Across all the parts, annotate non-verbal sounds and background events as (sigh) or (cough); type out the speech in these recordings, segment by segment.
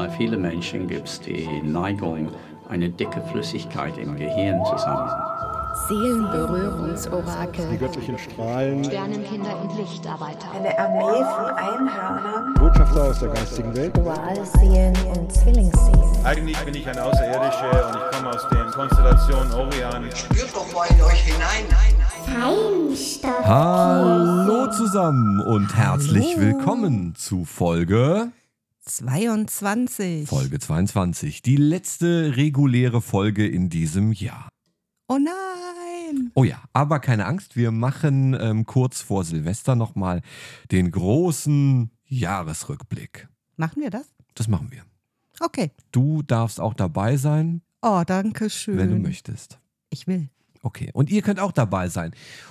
Bei vielen Menschen gibt es die Neigung, eine dicke Flüssigkeit im Gehirn zu sammeln. Seelenberührungsorakel. Die göttlichen Strahlen. Sternenkinder und Lichtarbeiter. Eine Armee von Einhörnern. Botschafter aus der geistigen Welt. Dualseelen und Zwillingsseelen. Eigentlich bin ich ein Außerirdischer und ich komme aus der Konstellation Orion. Spürt doch mal in euch hinein. Hallo zusammen und herzlich willkommen zu Folge 22. Folge 22, die letzte reguläre Folge in diesem Jahr. Oh nein! Oh ja, aber keine Angst, wir machen ähm, kurz vor Silvester nochmal den großen Jahresrückblick. Machen wir das? Das machen wir. Okay. Du darfst auch dabei sein, Oh, danke schön. wenn du möchtest. Ich will. Okay, und ihr könnt auch dabei sein.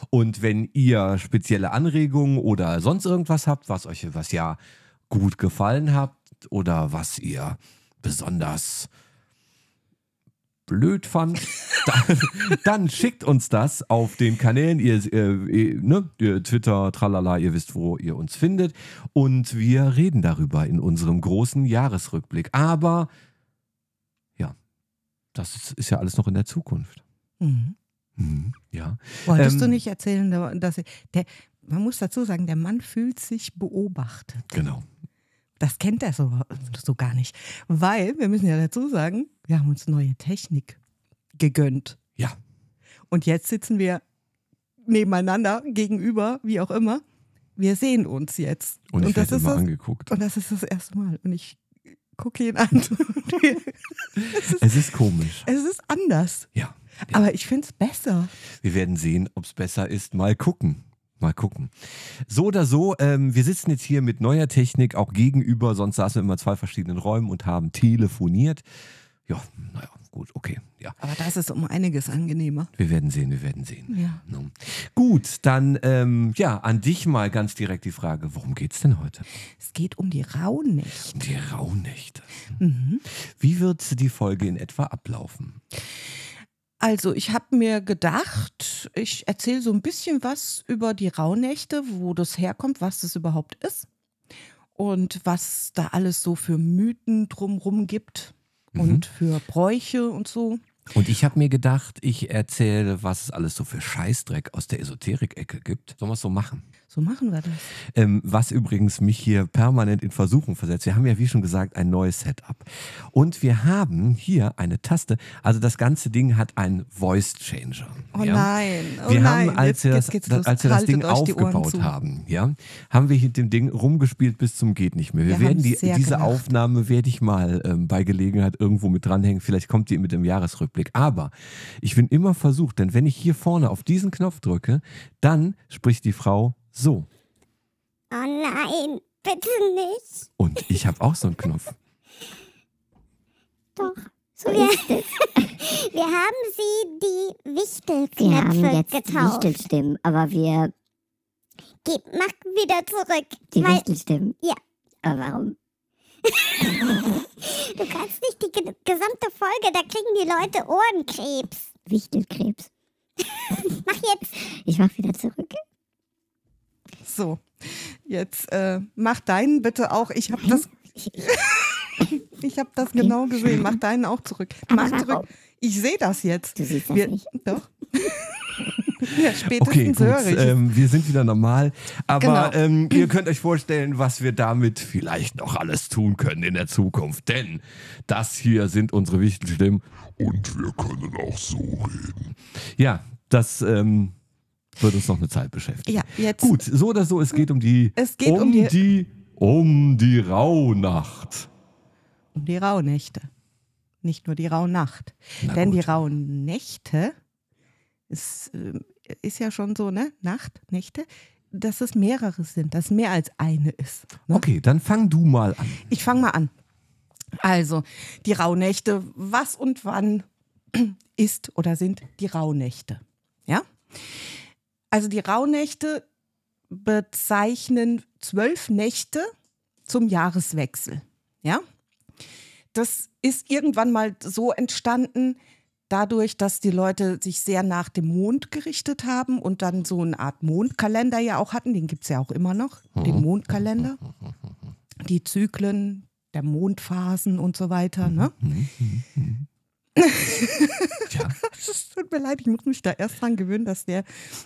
Und wenn ihr spezielle Anregungen oder sonst irgendwas habt, was euch was ja gut gefallen habt oder was ihr besonders blöd fand, (laughs) dann, dann schickt uns das auf den Kanälen, ihr, äh, ne, Twitter, tralala, ihr wisst, wo ihr uns findet. Und wir reden darüber in unserem großen Jahresrückblick. Aber ja, das ist, ist ja alles noch in der Zukunft. Mhm. Mhm, ja. Wolltest Ähm, du nicht erzählen, dass der, man muss dazu sagen, der Mann fühlt sich beobachtet. Genau. Das kennt er so, so gar nicht. Weil, wir müssen ja dazu sagen, wir haben uns neue Technik gegönnt. Ja. Und jetzt sitzen wir nebeneinander, gegenüber, wie auch immer. Wir sehen uns jetzt. Und ich das ist immer das, angeguckt. Und das ist das erste Mal. Und ich gucke ihn an. (laughs) es, ist, Es ist komisch. es ist anders. Ja. Aber ich finde es besser. Wir werden sehen, ob es besser ist. Mal gucken. Mal gucken. So oder so, ähm, wir sitzen jetzt hier mit neuer Technik auch gegenüber, sonst saßen wir immer zwei verschiedenen Räumen und haben telefoniert. Ja, naja, gut, okay. Ja. Aber das ist um einiges angenehmer. Wir werden sehen, wir werden sehen. Ja. No. Gut, dann ähm, ja, an dich mal ganz direkt die Frage, worum geht's denn heute? Es geht um die Rauhnächte. Die Rauhnächte. Mhm. Wie wird die Folge in etwa ablaufen? Also, ich habe mir gedacht, ich erzähle so ein bisschen was über die Rauhnächte, wo das herkommt, was das überhaupt ist und was da alles so für Mythen drumrum gibt und für Bräuche und so. Und ich habe mir gedacht, ich erzähle, was es alles so für Scheißdreck aus der Esoterik-Ecke gibt. Sollen wir es so machen? So machen wir das. Ähm, was übrigens mich hier permanent in Versuchung versetzt. Wir haben ja, wie schon gesagt, ein neues Setup. Und wir haben hier eine Taste. Also das ganze Ding hat einen Voice Changer. Oh ja? nein, oh wir nein. haben, als wir das, als wir das Ding aufgebaut haben, ja, haben wir mit dem Ding rumgespielt bis zum geht nicht mehr. Wir, Wir werden die, diese gelacht. Aufnahme werde ich mal ähm, bei Gelegenheit irgendwo mit dranhängen. Vielleicht kommt die mit dem Jahresrückblick. Aber ich bin immer versucht, denn wenn ich hier vorne auf diesen Knopf drücke, dann spricht die Frau so. Oh nein, bitte nicht. Und ich habe auch so einen Knopf. Doch. So wir, (laughs) wir haben sie die Wichtelknöpfe Wir haben jetzt getauft. Wichtelstimmen, aber wir Gib, mach wieder zurück. die weil Wichtelstimmen. Ja. Aber warum? (laughs) du kannst nicht die ge gesamte Folge, da kriegen die Leute Ohrenkrebs. Wichtelkrebs. (laughs) Mach jetzt. Ich mach wieder zurück. So, jetzt äh, mach deinen bitte auch. Ich habe das, (laughs) ich habe das genau gesehen. Mach deinen auch zurück. Mach zurück. Ich sehe das jetzt. Du siehst das Wir, nicht. (laughs) Doch. (laughs) ja, Okay, spätestens gut. höre ich. Ähm, wir sind wieder normal. Aber Genau. ähm, ihr könnt euch vorstellen, was wir damit vielleicht noch alles tun können in der Zukunft. Denn das hier sind unsere wichtigen Stimmen. Und wir können auch so reden. Ja, das ähm, wird uns noch eine Zeit beschäftigen. Ja, jetzt. Gut, so oder so, es geht um die, Es geht um die- die um die Rauhnacht. Um die Rauhnächte. Nicht nur die Rauhnacht. Na Denn die gut. Rauhnächte ist, äh, ist ja schon so, ne? Nacht, Nächte, dass es mehrere sind, dass mehr als eine ist. Ne? Okay, dann fang du mal an. Ich fange mal an. Also, die Rauhnächte, was und wann (clears throat) ist oder sind die Rauhnächte? Ja? Also die Rauhnächte bezeichnen zwölf Nächte zum Jahreswechsel. Ja? Das ist irgendwann mal so entstanden, dadurch, dass die Leute sich sehr nach dem Mond gerichtet haben und dann so eine Art Mondkalender ja auch hatten, den gibt es ja auch immer noch, den Mondkalender. Die Zyklen der Mondphasen und so weiter. Ne? (laughs) Ja. Es tut mir leid, ich muss mich da erst dran gewöhnen, dass der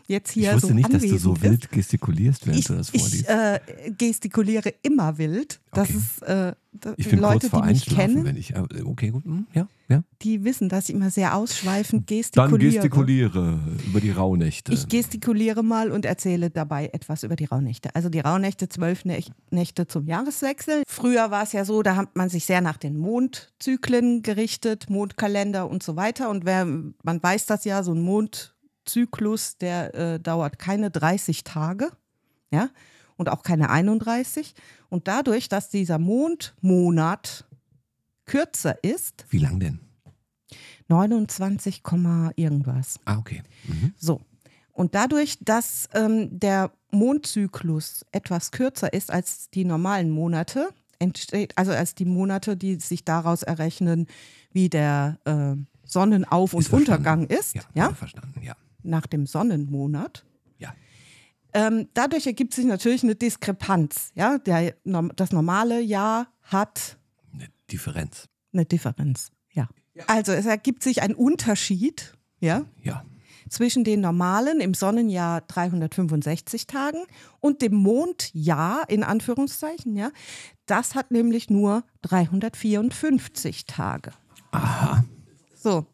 jetzt Ich hier wusste so nicht, dass du so ist. wild gestikulierst, während Ich, du das ich vorliest. äh, gestikuliere immer wild. Das Okay. ist äh, ich bin Leute, kurz vor die mich kennen, wenn ich. äh, Okay, gut. hm, Ja, ja. die wissen, dass ich immer sehr ausschweifend Dann gestikuliere. gestikuliere über die Rauhnächte. Ich gestikuliere mal und erzähle dabei etwas über die Rauhnächte. Also die Rauhnächte, zwölf Nä- Nächte zum Jahreswechsel. Früher war es ja so, da hat man sich sehr nach den Mondzyklen gerichtet, Mondkalender und so weiter. Und wer, man weiß das ja, so ein Mondzyklus, der äh, dauert keine 30 Tage, ja, und auch keine 31. Und dadurch, dass dieser Mondmonat kürzer ist, Wie lang denn? 29, Komma irgendwas. Ah, okay. Mhm. So. Und dadurch, dass ähm, der Mondzyklus etwas kürzer ist als die normalen Monate, entsteht, also als die Monate, die sich daraus errechnen, wie der äh, Sonnenauf- und Ist. Untergang ist, Ja, ja, verstanden. Ja. nach dem Sonnenmonat. Ja. Ähm, dadurch ergibt sich natürlich eine Diskrepanz. Ja? Der, das normale Jahr hat Differenz. eine Differenz. Ja. Also es ergibt sich ein Unterschied, ja, Ja. zwischen den normalen im Sonnenjahr 365 Tagen und dem Mondjahr in Anführungszeichen, ja. Das hat nämlich nur 354 Tage. Aha. So,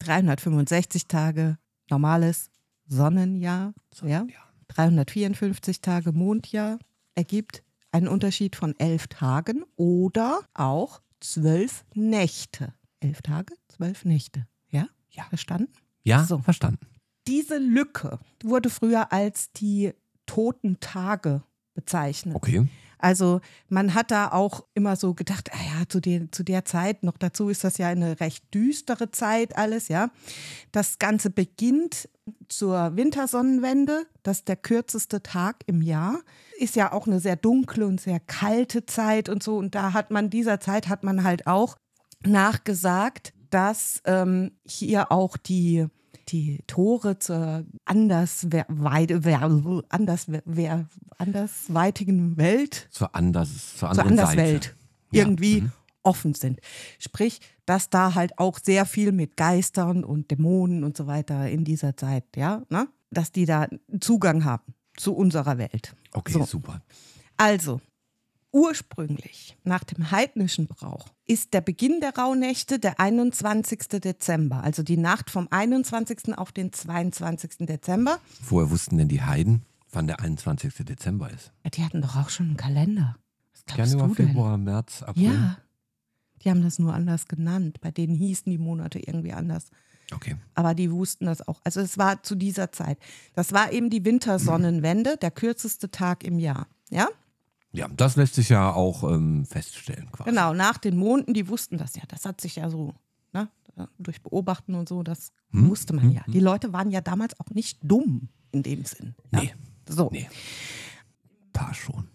365 Tage normales Sonnenjahr, ja. 354 Tage Mondjahr ergibt einen Unterschied von elf Tagen oder auch zwölf Nächte. Elf Tage, zwölf Nächte. Ja? Ja. Verstanden? Ja, So. verstanden. Diese Lücke wurde früher als die toten Tage bezeichnet. Okay. Also man hat da auch immer so gedacht, ah ja, zu, der, zu der Zeit, noch dazu ist das ja eine recht düstere Zeit alles, ja. Das Ganze beginnt zur Wintersonnenwende, das ist der kürzeste Tag im Jahr. Ist ja auch eine sehr dunkle und sehr kalte Zeit und so. Und da hat man, dieser Zeit hat man halt auch nachgesagt, dass ähm, hier auch die, die Tore zur anders, andersweitigen Welt Zur, anders, zur zur Anderswelt Seite. Ja, irgendwie mhm. offen sind. Sprich, dass da halt auch sehr viel mit Geistern und Dämonen und so weiter in dieser Zeit, ja, ne? dass die da Zugang haben zu unserer Welt. Okay, So. super. Also, ursprünglich nach dem heidnischen Brauch ist der Beginn der Rauhnächte der 21. Dezember, also die Nacht vom 21. auf den 22. Dezember. Woher wussten denn die Heiden, wann der 21. Dezember ist? Ja, die hatten doch auch schon einen Kalender. Was Januar, du denn? Februar, März, April. Ja, die haben das nur anders genannt. Bei denen hießen die Monate irgendwie anders. Okay. Aber die wussten das auch. Also es war zu dieser Zeit. Das war eben die Wintersonnenwende, der kürzeste Tag im Jahr. Ja, Ja, das lässt sich ja auch ähm, feststellen quasi. genau. Nach den Monden, die wussten das ja. Das hat sich ja so ne, durch Beobachten und so, das Hm? wusste man ja. Die Leute waren ja damals auch nicht dumm in dem Sinn. Ja? Nee. So. Nee. Ein paar schon.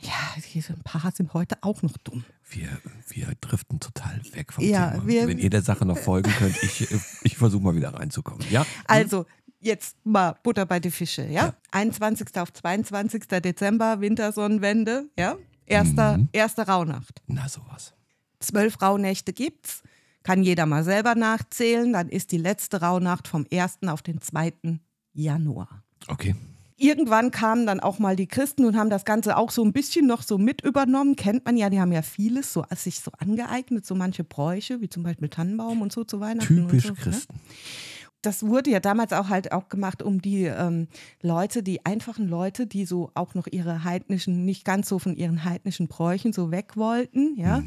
Ja, ein paar sind heute auch noch dumm. Wir, wir driften total weg vom Ja, Thema. Wenn ihr der Sache noch folgen könnt, ich, ich versuche mal wieder reinzukommen. Ja? Also, jetzt mal Butter bei die Fische, ja? 21. auf 22. Dezember, Wintersonnenwende, ja? Erster, Mhm. erste Rauhnacht. Na, sowas. Zwölf Rauhnächte gibt's. Kann jeder mal selber nachzählen. Dann ist die letzte Rauhnacht vom 1. auf den 2. Januar. Okay. Irgendwann kamen dann auch mal die Christen und haben das Ganze auch so ein bisschen noch so mit übernommen. Kennt man ja, die haben ja vieles so sich so angeeignet, so manche Bräuche, wie zum Beispiel Tannenbaum und so zu Weihnachten. Typisch so, Ne? Das wurde ja damals auch halt auch gemacht, um die ähm, Leute, die einfachen Leute, die so auch noch ihre heidnischen, nicht ganz so von ihren heidnischen Bräuchen so weg wollten, ja,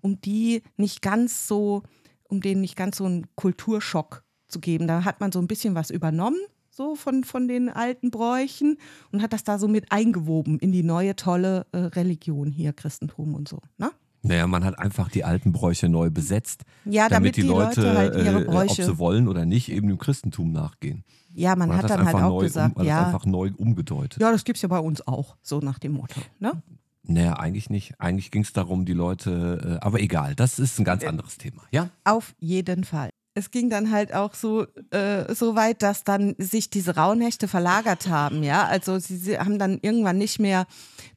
um die nicht ganz so, um denen nicht ganz so einen Kulturschock zu geben. Da hat man so ein bisschen was übernommen, so von, von den alten Bräuchen und hat das da so mit eingewoben in die neue tolle äh, Religion hier, Christentum und so. Ne? Naja, man hat einfach die alten Bräuche neu besetzt. Ja, damit, die, die Leute, halt ihre äh, ob Bräuche. sie wollen oder nicht, eben dem Christentum nachgehen. ja, man, hat, das dann halt auch gesagt, um, man hat ja, einfach neu umgedeutet. ja, das gibt es ja bei uns auch, so nach dem Motto. Ne? Naja, eigentlich nicht. Eigentlich ging es darum, die Leute, äh, aber egal, das ist ein ganz anderes Thema. Ja? Auf jeden Fall. Es ging dann halt auch so, äh, so weit, dass dann sich diese Rauhnächte verlagert haben, ja. Also sie, sie haben dann irgendwann nicht mehr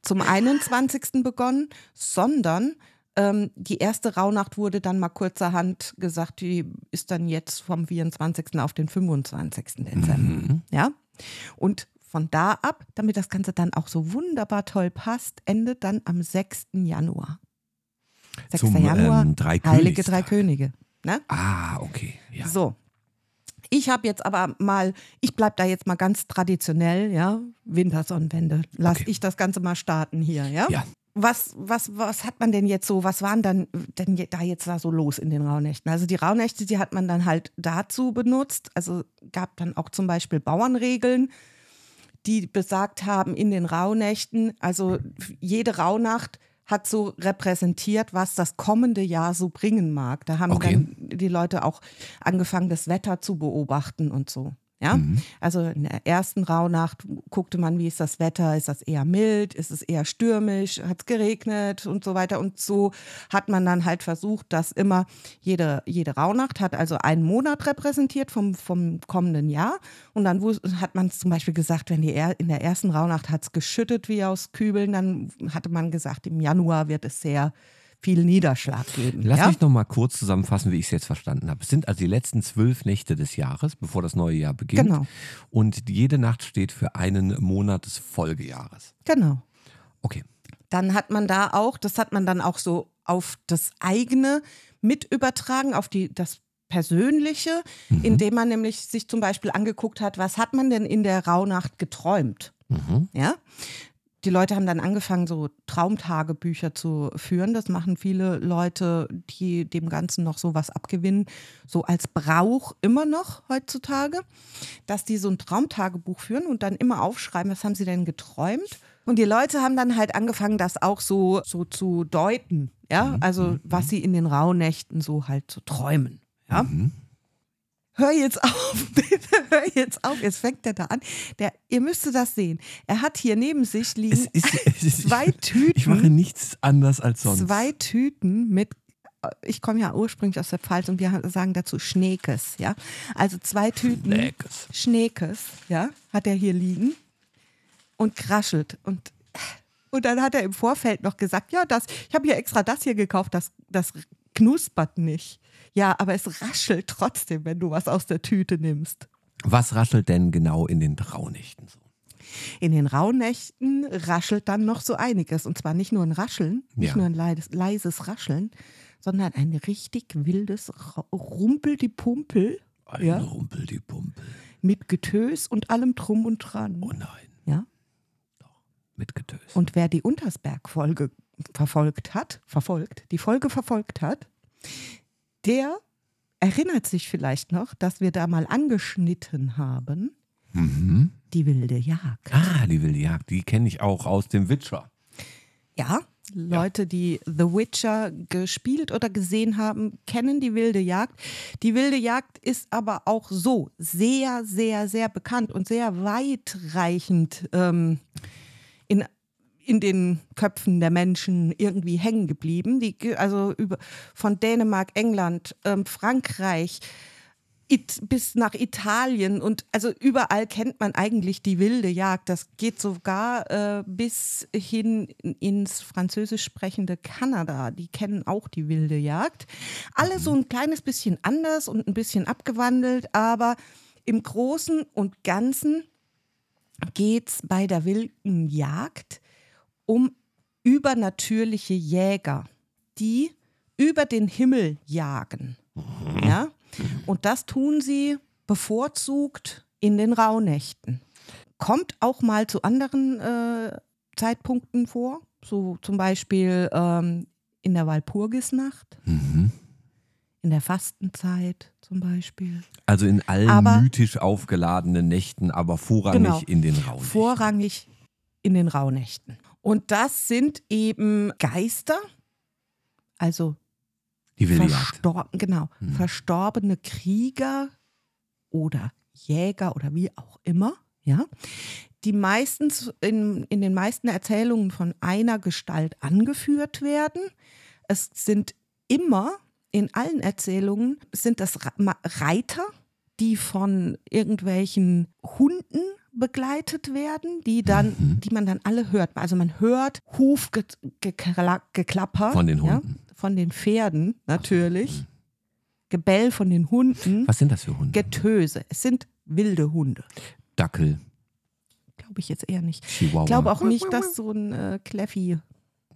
zum 21. begonnen, sondern ähm, die erste Rauhnacht wurde dann mal kurzerhand gesagt, die ist dann jetzt vom 24. auf den 25. Dezember. Mhm. Ja. Und von da ab, damit das Ganze dann auch so wunderbar toll passt, endet dann am 6. Januar. 6. Zum, Januar, ähm, Heilige Dreikönigstag. Drei Könige. Ne? Ah, okay. Ja. So. Ich habe jetzt aber mal, ich bleibe da jetzt mal ganz traditionell, ja, Wintersonnenwende. Lass Okay. ich das Ganze mal starten hier, ja? Ja. Was, was, was hat man denn jetzt so, was waren dann denn da jetzt da so los in den Rauhnächten? Also die Rauhnächte, die hat man dann halt dazu benutzt. Also gab dann auch zum Beispiel Bauernregeln, die besagt haben in den Rauhnächten, also jede Rauhnacht hat so repräsentiert, was das kommende Jahr so bringen mag. Da haben Okay. dann die Leute auch angefangen, das Wetter zu beobachten und so. Ja, also in der ersten Rauhnacht guckte man, wie ist das Wetter? Ist das eher mild? Ist es eher stürmisch? Hat es geregnet und so weiter? Und so hat man dann halt versucht, dass immer jede, jede Rauhnacht hat also einen Monat repräsentiert vom, vom kommenden Jahr. Und dann hat man zum Beispiel gesagt, wenn die er, in der ersten Rauhnacht hat es geschüttet wie aus Kübeln, dann hatte man gesagt, im Januar wird es sehr viel Niederschlag geben. Lass ja? mich noch mal kurz zusammenfassen, wie ich es jetzt verstanden habe. Es sind also die letzten zwölf Nächte des Jahres, bevor das neue Jahr beginnt. Genau. Und jede Nacht steht für einen Monat des Folgejahres. Genau. Okay. dann hat man da auch, das hat man dann auch so auf das eigene mit übertragen, auf die, das Persönliche, indem man nämlich sich zum Beispiel angeguckt hat, was hat man denn in der Rauhnacht geträumt? Ja. Die Leute haben dann angefangen, so Traumtagebücher zu führen. Das machen viele Leute, die dem Ganzen noch so was abgewinnen, so als Brauch immer noch heutzutage, dass die so ein Traumtagebuch führen und dann immer aufschreiben, was haben sie denn geträumt. Und die Leute haben dann halt angefangen, das auch so, so zu deuten. Ja, also was sie in den Rauhnächten so halt so träumen. Ja. Hör jetzt (laughs) auf, bitte, hör jetzt auf. Jetzt fängt er da an. Der, ihr müsstet das sehen. Er hat hier neben sich liegen Es ist, es ist, zwei (laughs) Tüten. Ich mache nichts anders als sonst. Zwei Tüten mit, ich komme ja ursprünglich aus der Pfalz und wir sagen dazu Schneekes, ja. Also zwei Tüten Schneekes. Schneekes, ja, hat er hier liegen und kraschelt. Und, und dann hat er im Vorfeld noch gesagt, ja, das, ich habe hier extra das hier gekauft, das, das knuspert nicht. Ja, aber es raschelt trotzdem, wenn du was aus der Tüte nimmst. Was raschelt denn genau in den Rauhnächten so? In den Rauhnächten raschelt dann noch so einiges. Und zwar nicht nur ein Rascheln, nicht Ja. nur ein leises, leises Rascheln, sondern ein richtig wildes Ra- Rumpel-die-Pumpel Ein Ja. Rumpel die Pumpe. mit Getös und allem Drum und Dran. Oh nein, Ja? mit Getös. Und wer die Untersberg-Folge verfolgt hat, verfolgt, die Folge verfolgt hat, der erinnert sich vielleicht noch, dass wir da mal angeschnitten haben, Mhm. die wilde Jagd. Ah, die wilde Jagd, die kenne ich auch aus dem Witcher. Ja, Leute, die The Witcher gespielt oder gesehen haben, kennen die wilde Jagd. Die wilde Jagd ist aber auch so sehr, sehr, sehr bekannt und sehr weitreichend ähm, in, in den Köpfen der Menschen irgendwie hängen geblieben. Die, also über, von Dänemark, England, ähm, Frankreich, It, bis nach Italien und also überall kennt man eigentlich die wilde Jagd. Das geht sogar äh, bis hin ins französisch sprechende Kanada. Die kennen auch die wilde Jagd. Alle so ein kleines bisschen anders und ein bisschen abgewandelt, aber im Großen und Ganzen geht es bei der wilden Jagd um übernatürliche Jäger, die über den Himmel jagen. Ja? Und das tun sie bevorzugt in den Rauhnächten. Kommt auch mal zu anderen äh, Zeitpunkten vor, so zum Beispiel ähm, in der Walpurgisnacht, Mhm. in der Fastenzeit zum Beispiel. Also in allen Aber- mythisch aufgeladenen Nächten, aber vorrangig Genau. in den Rauhnächten. Vorrangig in den Rauhnächten. Und das sind eben Geister, also Die verstorben, genau, Hm. verstorbene Krieger oder Jäger oder wie auch immer, ja, die meistens in, in den meisten Erzählungen von einer Gestalt angeführt werden. Es sind immer in allen Erzählungen sind das Reiter, die von irgendwelchen Hunden begleitet werden, die dann, Mhm. die man dann alle hört. Also man hört Hufgeklapper Von den Ja, Hunden. von den Pferden natürlich, Gebell von den Hunden, Was sind das für Hunde? Getöse. Es sind wilde Hunde. Dackel, Glaube ich jetzt eher nicht. Chihuahua. Ich glaube auch nicht, dass so ein äh, Kleffi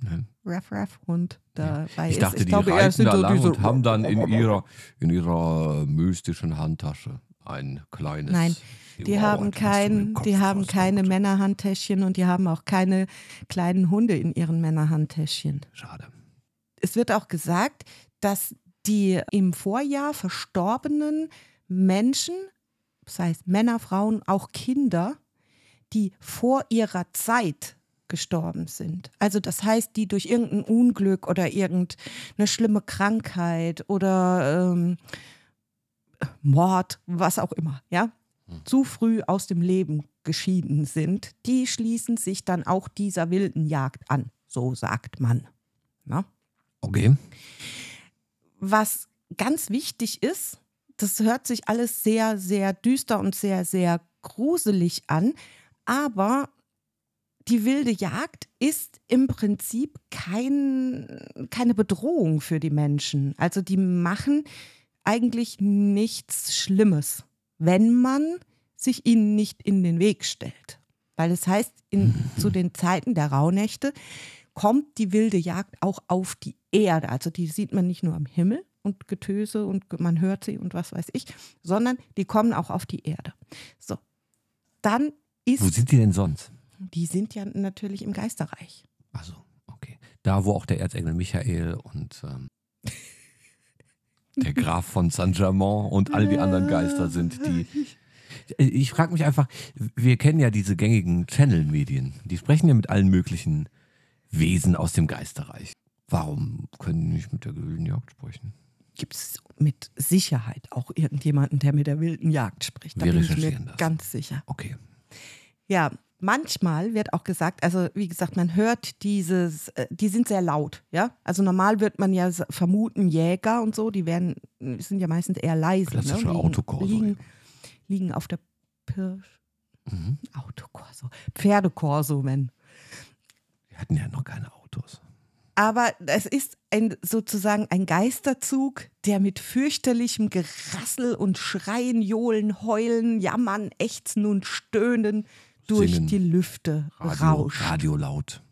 Nein. Raff Raff Hund dabei Ich ist. dachte, die glaube, reiten da so lang diese- und haben dann in (laughs) ihrer, in ihrer mystischen Handtasche ein kleines. Nein, Die haben, kein, die haben keine Männerhandtäschchen und die haben auch keine kleinen Hunde in ihren Männerhandtäschchen. Schade. Es wird auch gesagt, dass die im Vorjahr verstorbenen Menschen, das heißt Männer, Frauen, auch Kinder, die vor ihrer Zeit gestorben sind. Also das heißt, die durch irgendein Unglück oder irgendeine schlimme Krankheit oder ähm, Mord, was auch immer, ja, zu früh aus dem Leben geschieden sind, die schließen sich dann auch dieser wilden Jagd an, so sagt man. Na? Okay. Was ganz wichtig ist, das hört sich alles sehr, sehr düster und sehr, sehr gruselig an, aber die wilde Jagd ist im Prinzip kein, keine Bedrohung für die Menschen. Also die machen eigentlich nichts Schlimmes, wenn man sich ihnen nicht in den Weg stellt. Weil es heißt, in, (laughs) zu den Zeiten der Rauhnächte kommt die wilde Jagd auch auf die Erde. Also die sieht man nicht nur am Himmel und Getöse und man hört sie und was weiß ich, sondern die kommen auch auf die Erde. So, dann ist, Wo sind die denn sonst? die sind ja natürlich im Geisterreich. Also, okay. Da, wo auch der Erzengel Michael und ähm, (laughs) der Graf von Saint-Germain und all die anderen Geister sind, die. Ich frage mich einfach, wir kennen ja diese gängigen Channel-Medien. Die sprechen ja mit allen möglichen Wesen aus dem Geisterreich. Warum können die nicht mit der wilden Jagd sprechen? Gibt es mit Sicherheit auch irgendjemanden, der mit der wilden Jagd spricht? Da Wir bin ich mir recherchieren das. ganz sicher. Okay. Ja, manchmal wird auch gesagt, also wie gesagt, man hört dieses, äh, die sind sehr laut, ja. Also normal wird man ja vermuten, Jäger und so, die werden, sind ja meistens eher leise. Klassische ne? Liegen- Autokorso Liegen, liegen auf der Pirsch. Mhm. Autokorso. Pferdekorso, wenn. Wir hatten ja noch keine Autos. Aber es ist ein, sozusagen ein Geisterzug, der mit fürchterlichem Gerassel und Schreien, Johlen, Heulen, Jammern, Ächzen und Stöhnen durch Singen. die Lüfte Radio, rauscht. Radio laut.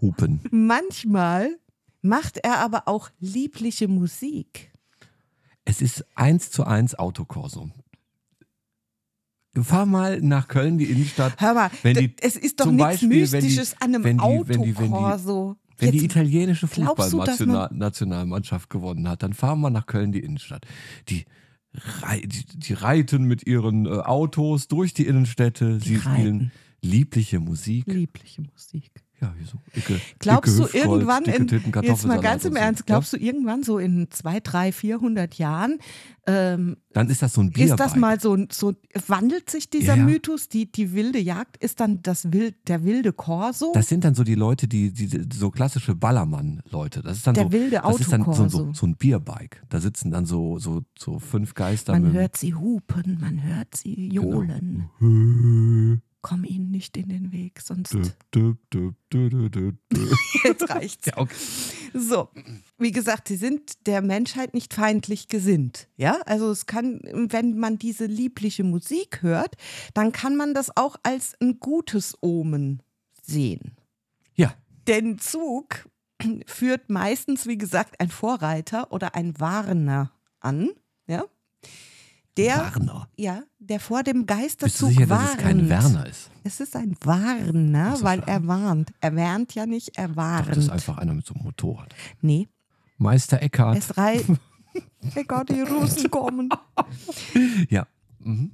Hupen. Manchmal macht er aber auch liebliche Musik. Es ist eins zu eins Autokorso. Fahr mal nach Köln, die Innenstadt. Hör mal, Wenn die- es ist doch nichts Beispiel, wenn die- Mystisches an einem wenn die- wenn die- wenn die- Autokorso. Wenn die italienische Fußballnationalmannschaft gewonnen hat, dann fahren wir nach Köln, die Innenstadt. Die, die, die reiten mit ihren äh, Autos durch die Innenstädte. Sie reiten. spielen liebliche Musik. liebliche Musik. Ja, wie so. Icke, Glaubst dicke du irgendwann, in, Titten, jetzt mal ganz im. Ernst, glaubst du irgendwann so in zwei, drei, 400 Jahren, ähm, Dann ist das so ein Bierbike. ist das mal so, so wandelt sich dieser Ja, ja. Mythos, die, die wilde Jagd, ist dann das Wild, der wilde Korso? Das sind dann so die Leute, die, die so klassische Ballermann-Leute. Das ist dann Der so, wilde das ist dann so, so, Autokorso. so ein Bierbike. Da sitzen dann so, so, so fünf Geister man hört sie hupen, man hört sie Genau. Komm ihnen nicht in den Weg, sonst dü, dü, dü. jetzt reicht's. Ja, okay. So, wie gesagt, sie sind der Menschheit nicht feindlich gesinnt. Ja, also es kann, wenn man diese liebliche Musik hört, dann kann man das auch als ein gutes Omen sehen. ja, Den Zug führt meistens, wie gesagt, ein Vorreiter oder ein Warner an. Der, Warner. ja, der vor dem Bist du Geisterzug sicher, warnt. dass es kein Werner ist? Es ist ein Warner, so, weil er warnt. Er warnt ja nicht, er warnt. das ist einfach einer mit so einem Motorrad. nee, Meister Eckhart. Es reicht. (laughs) Egal, die Russen (laughs) kommen. Ja. Mhm.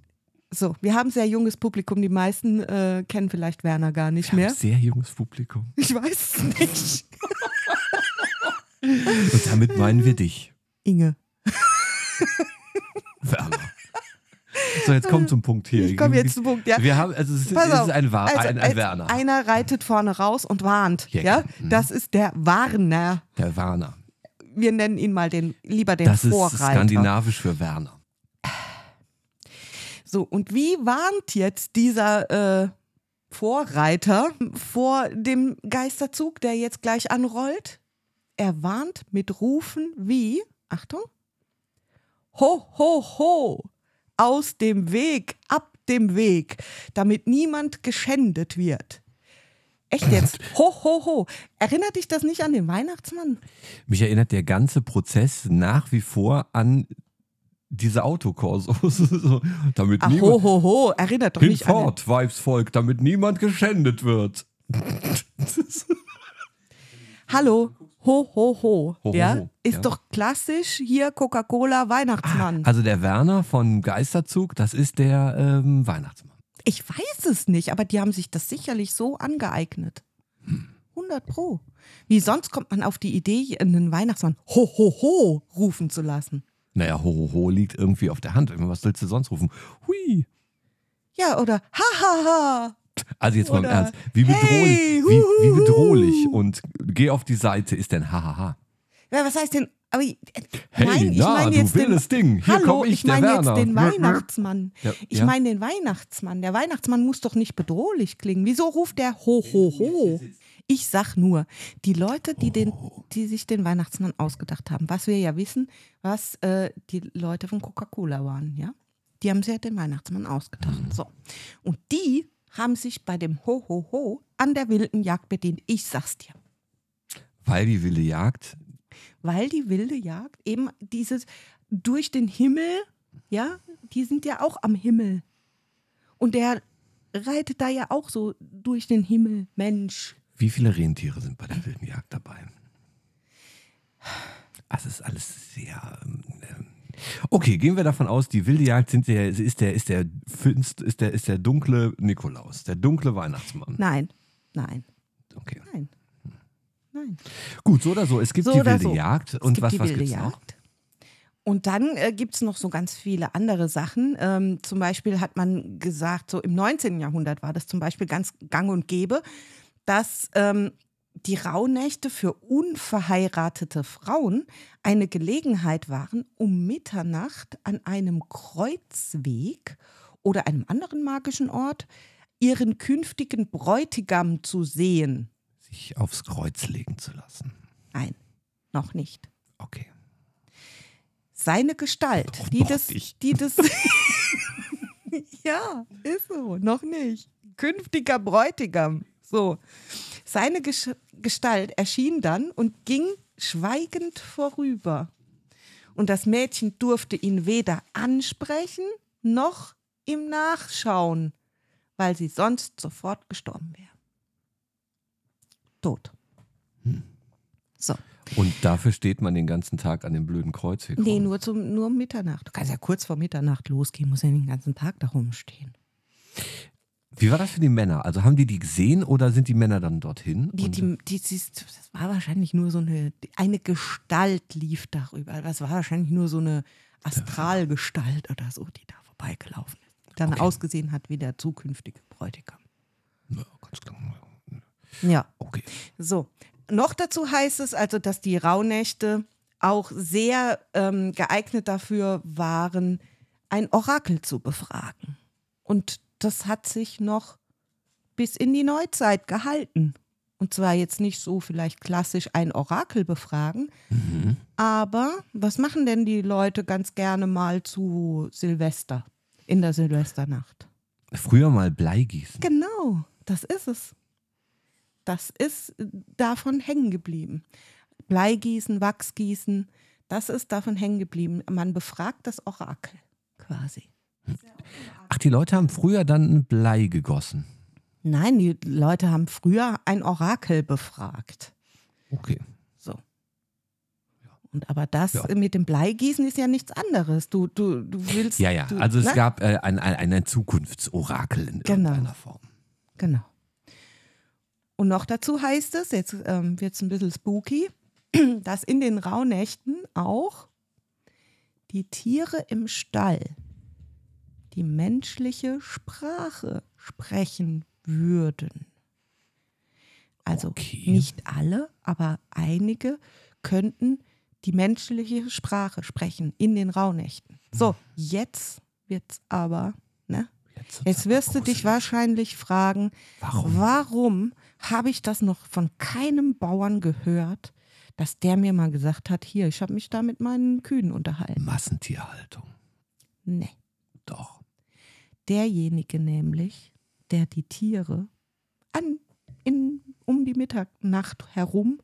So, wir haben sehr junges Publikum. Die meisten äh, kennen vielleicht Werner gar nicht Wir mehr. haben sehr junges Publikum. Ich weiß es nicht. (laughs) Und damit meinen wir dich, Inge. Werner. So, jetzt kommt zum Punkt hier. Ich komme jetzt zum Punkt, ja. Wir haben, also es ist, es ist ein, Wa Also, ein, ein Werner. Einer reitet vorne raus und warnt. Ja, Ja. Mhm. das ist der Warner. Der Werner. Wir nennen ihn mal den, lieber den Das ist Vorreiter. skandinavisch für Werner. So, und wie warnt jetzt dieser äh, Vorreiter vor dem Geisterzug, der jetzt gleich anrollt? er warnt mit Rufen wie, Achtung, Ho, ho, ho, aus dem Weg, ab dem Weg, damit niemand geschändet wird. Echt jetzt? (laughs) Ho, ho, ho. Erinnert dich das nicht an den Weihnachtsmann? Mich erinnert der ganze Prozess nach wie vor an diese Autokorsos. (laughs) so, damit Ach, niemand, ho, ho, ho. Erinnert doch nicht an den, Weibsvolk, damit niemand geschändet wird. (laughs) Hallo, ho, ho, ho. Ho, ho, ja? ho, Ist ja. doch klassisch hier Coca-Cola Weihnachtsmann. Also der Werner von Geisterzug, das ist der ähm, Weihnachtsmann. Ich weiß es nicht, aber die haben sich das sicherlich so angeeignet. 100 Pro. Wie sonst kommt man auf die Idee, einen Weihnachtsmann ho, ho, ho rufen zu lassen? Naja, ho, ho, ho liegt irgendwie auf der Hand. Was willst du sonst rufen? Hui. Ja, oder ha, ha, ha. Also jetzt mal im Ernst. Wie bedrohlich, hey, wie, wie bedrohlich und geh auf die Seite ist denn hahaha. Ja, was heißt denn? Aber, äh, Hey, nein, ich na, meine du jetzt den, wildes Ding. Hier Hallo, ich, ich meine jetzt Werner. den Weihnachtsmann. Ja, ich ja. meine den Weihnachtsmann. Der Weihnachtsmann muss doch nicht bedrohlich klingen. Wieso ruft der ho, ho, ho? Ich sag nur, die Leute, die, den, die sich den Weihnachtsmann ausgedacht haben, was wir ja wissen, was äh, die Leute von Coca-Cola waren, ja? Die haben sich ja den Weihnachtsmann ausgedacht. Mhm. So. Und die haben sich bei dem Ho, ho, ho an der wilden Jagd bedient. Ich sag's dir. Weil die wilde Jagd. weil die wilde Jagd eben dieses durch den Himmel, ja, die sind ja auch am Himmel. Und der reitet da ja auch so durch den Himmel, Mensch. Wie viele Rentiere sind bei der wilden Jagd dabei? Das ist alles sehr. ähm, ähm, Okay, gehen wir davon aus, die wilde Jagd sind der, ist, der, ist, der, finst- ist, der, ist der dunkle Nikolaus, der dunkle Weihnachtsmann. Nein, nein, Okay. nein, nein. Gut, so oder so. Es gibt So die wilde so. Jagd. Es Und gibt was, was wilde gibt's noch? Und dann äh, gibt es noch so ganz viele andere Sachen. Ähm, zum Beispiel hat man gesagt, so im 19. Jahrhundert war das zum Beispiel ganz gang und gäbe, dass ähm, die Rauhnächte für unverheiratete Frauen eine Gelegenheit waren, um Mitternacht an einem Kreuzweg oder einem anderen magischen Ort ihren künftigen Bräutigam zu sehen. Sich aufs Kreuz legen zu lassen. Nein, noch nicht. Okay. seine Gestalt, Doch, die das, nicht. die das, (laughs) ja, ist so, noch nicht. Künftiger Bräutigam, so. Seine Gesch Gestalt erschien dann und ging schweigend vorüber. Und das Mädchen durfte ihn weder ansprechen noch ihm nachschauen, weil sie sonst sofort gestorben wäre. Tot. So. Und dafür steht man den ganzen Tag an dem blöden Kreuzweg. Nee, nur, zum, nur um Mitternacht. Du kannst ja kurz vor Mitternacht losgehen, muss ja nicht den ganzen Tag da rumstehen. Wie war das für die Männer? Also haben die die gesehen oder sind die Männer dann dorthin? Die, die, die, das war wahrscheinlich nur so eine, eine Gestalt lief darüber. Das war wahrscheinlich nur so eine Astralgestalt oder so, die da vorbeigelaufen ist. Dann Okay. ausgesehen hat wie der zukünftige Bräutigam. Ja, ganz klar. Ja. Okay. So, noch dazu heißt es also, dass die Rauhnächte auch sehr ähm, geeignet dafür waren, ein Orakel zu befragen. Und das hat sich noch bis in die Neuzeit gehalten. Und zwar jetzt nicht so vielleicht klassisch ein Orakel befragen, aber was machen denn die Leute ganz gerne mal zu Silvester, in der Silvesternacht? Früher mal Bleigießen. Genau, das ist es. Das ist äh, davon hängen geblieben. Bleigießen, Wachsgießen, das ist davon hängen geblieben. Man befragt das Orakel quasi. Ach, die Leute haben früher dann ein Blei gegossen. Nein, die Leute haben früher ein Orakel befragt. Okay. So. Und aber das Ja. mit dem Bleigießen ist ja nichts anderes. Du, du, du willst. Ja, ja. Du, Also es ne? gab äh, ein, ein, ein Zukunftsorakel in Genau. irgendeiner Form. Genau. Und noch dazu heißt es, jetzt ähm, wird es ein bisschen spooky, (clears throat) dass in den Rauhnächten auch die Tiere im Stall die menschliche Sprache sprechen würden. Also Okay. nicht alle, aber einige könnten die menschliche Sprache sprechen in den Rauhnächten. So, jetzt wird's aber, ne? Jetzt, Jetzt wirst du dich wahrscheinlich fragen, Warum? warum habe ich das noch von keinem Bauern gehört, dass der mir mal gesagt hat, hier, ich habe mich da mit meinen Kühen unterhalten. Massentierhaltung. Nee. Doch. Derjenige nämlich, der die Tiere an, in, um die Mittagnacht herum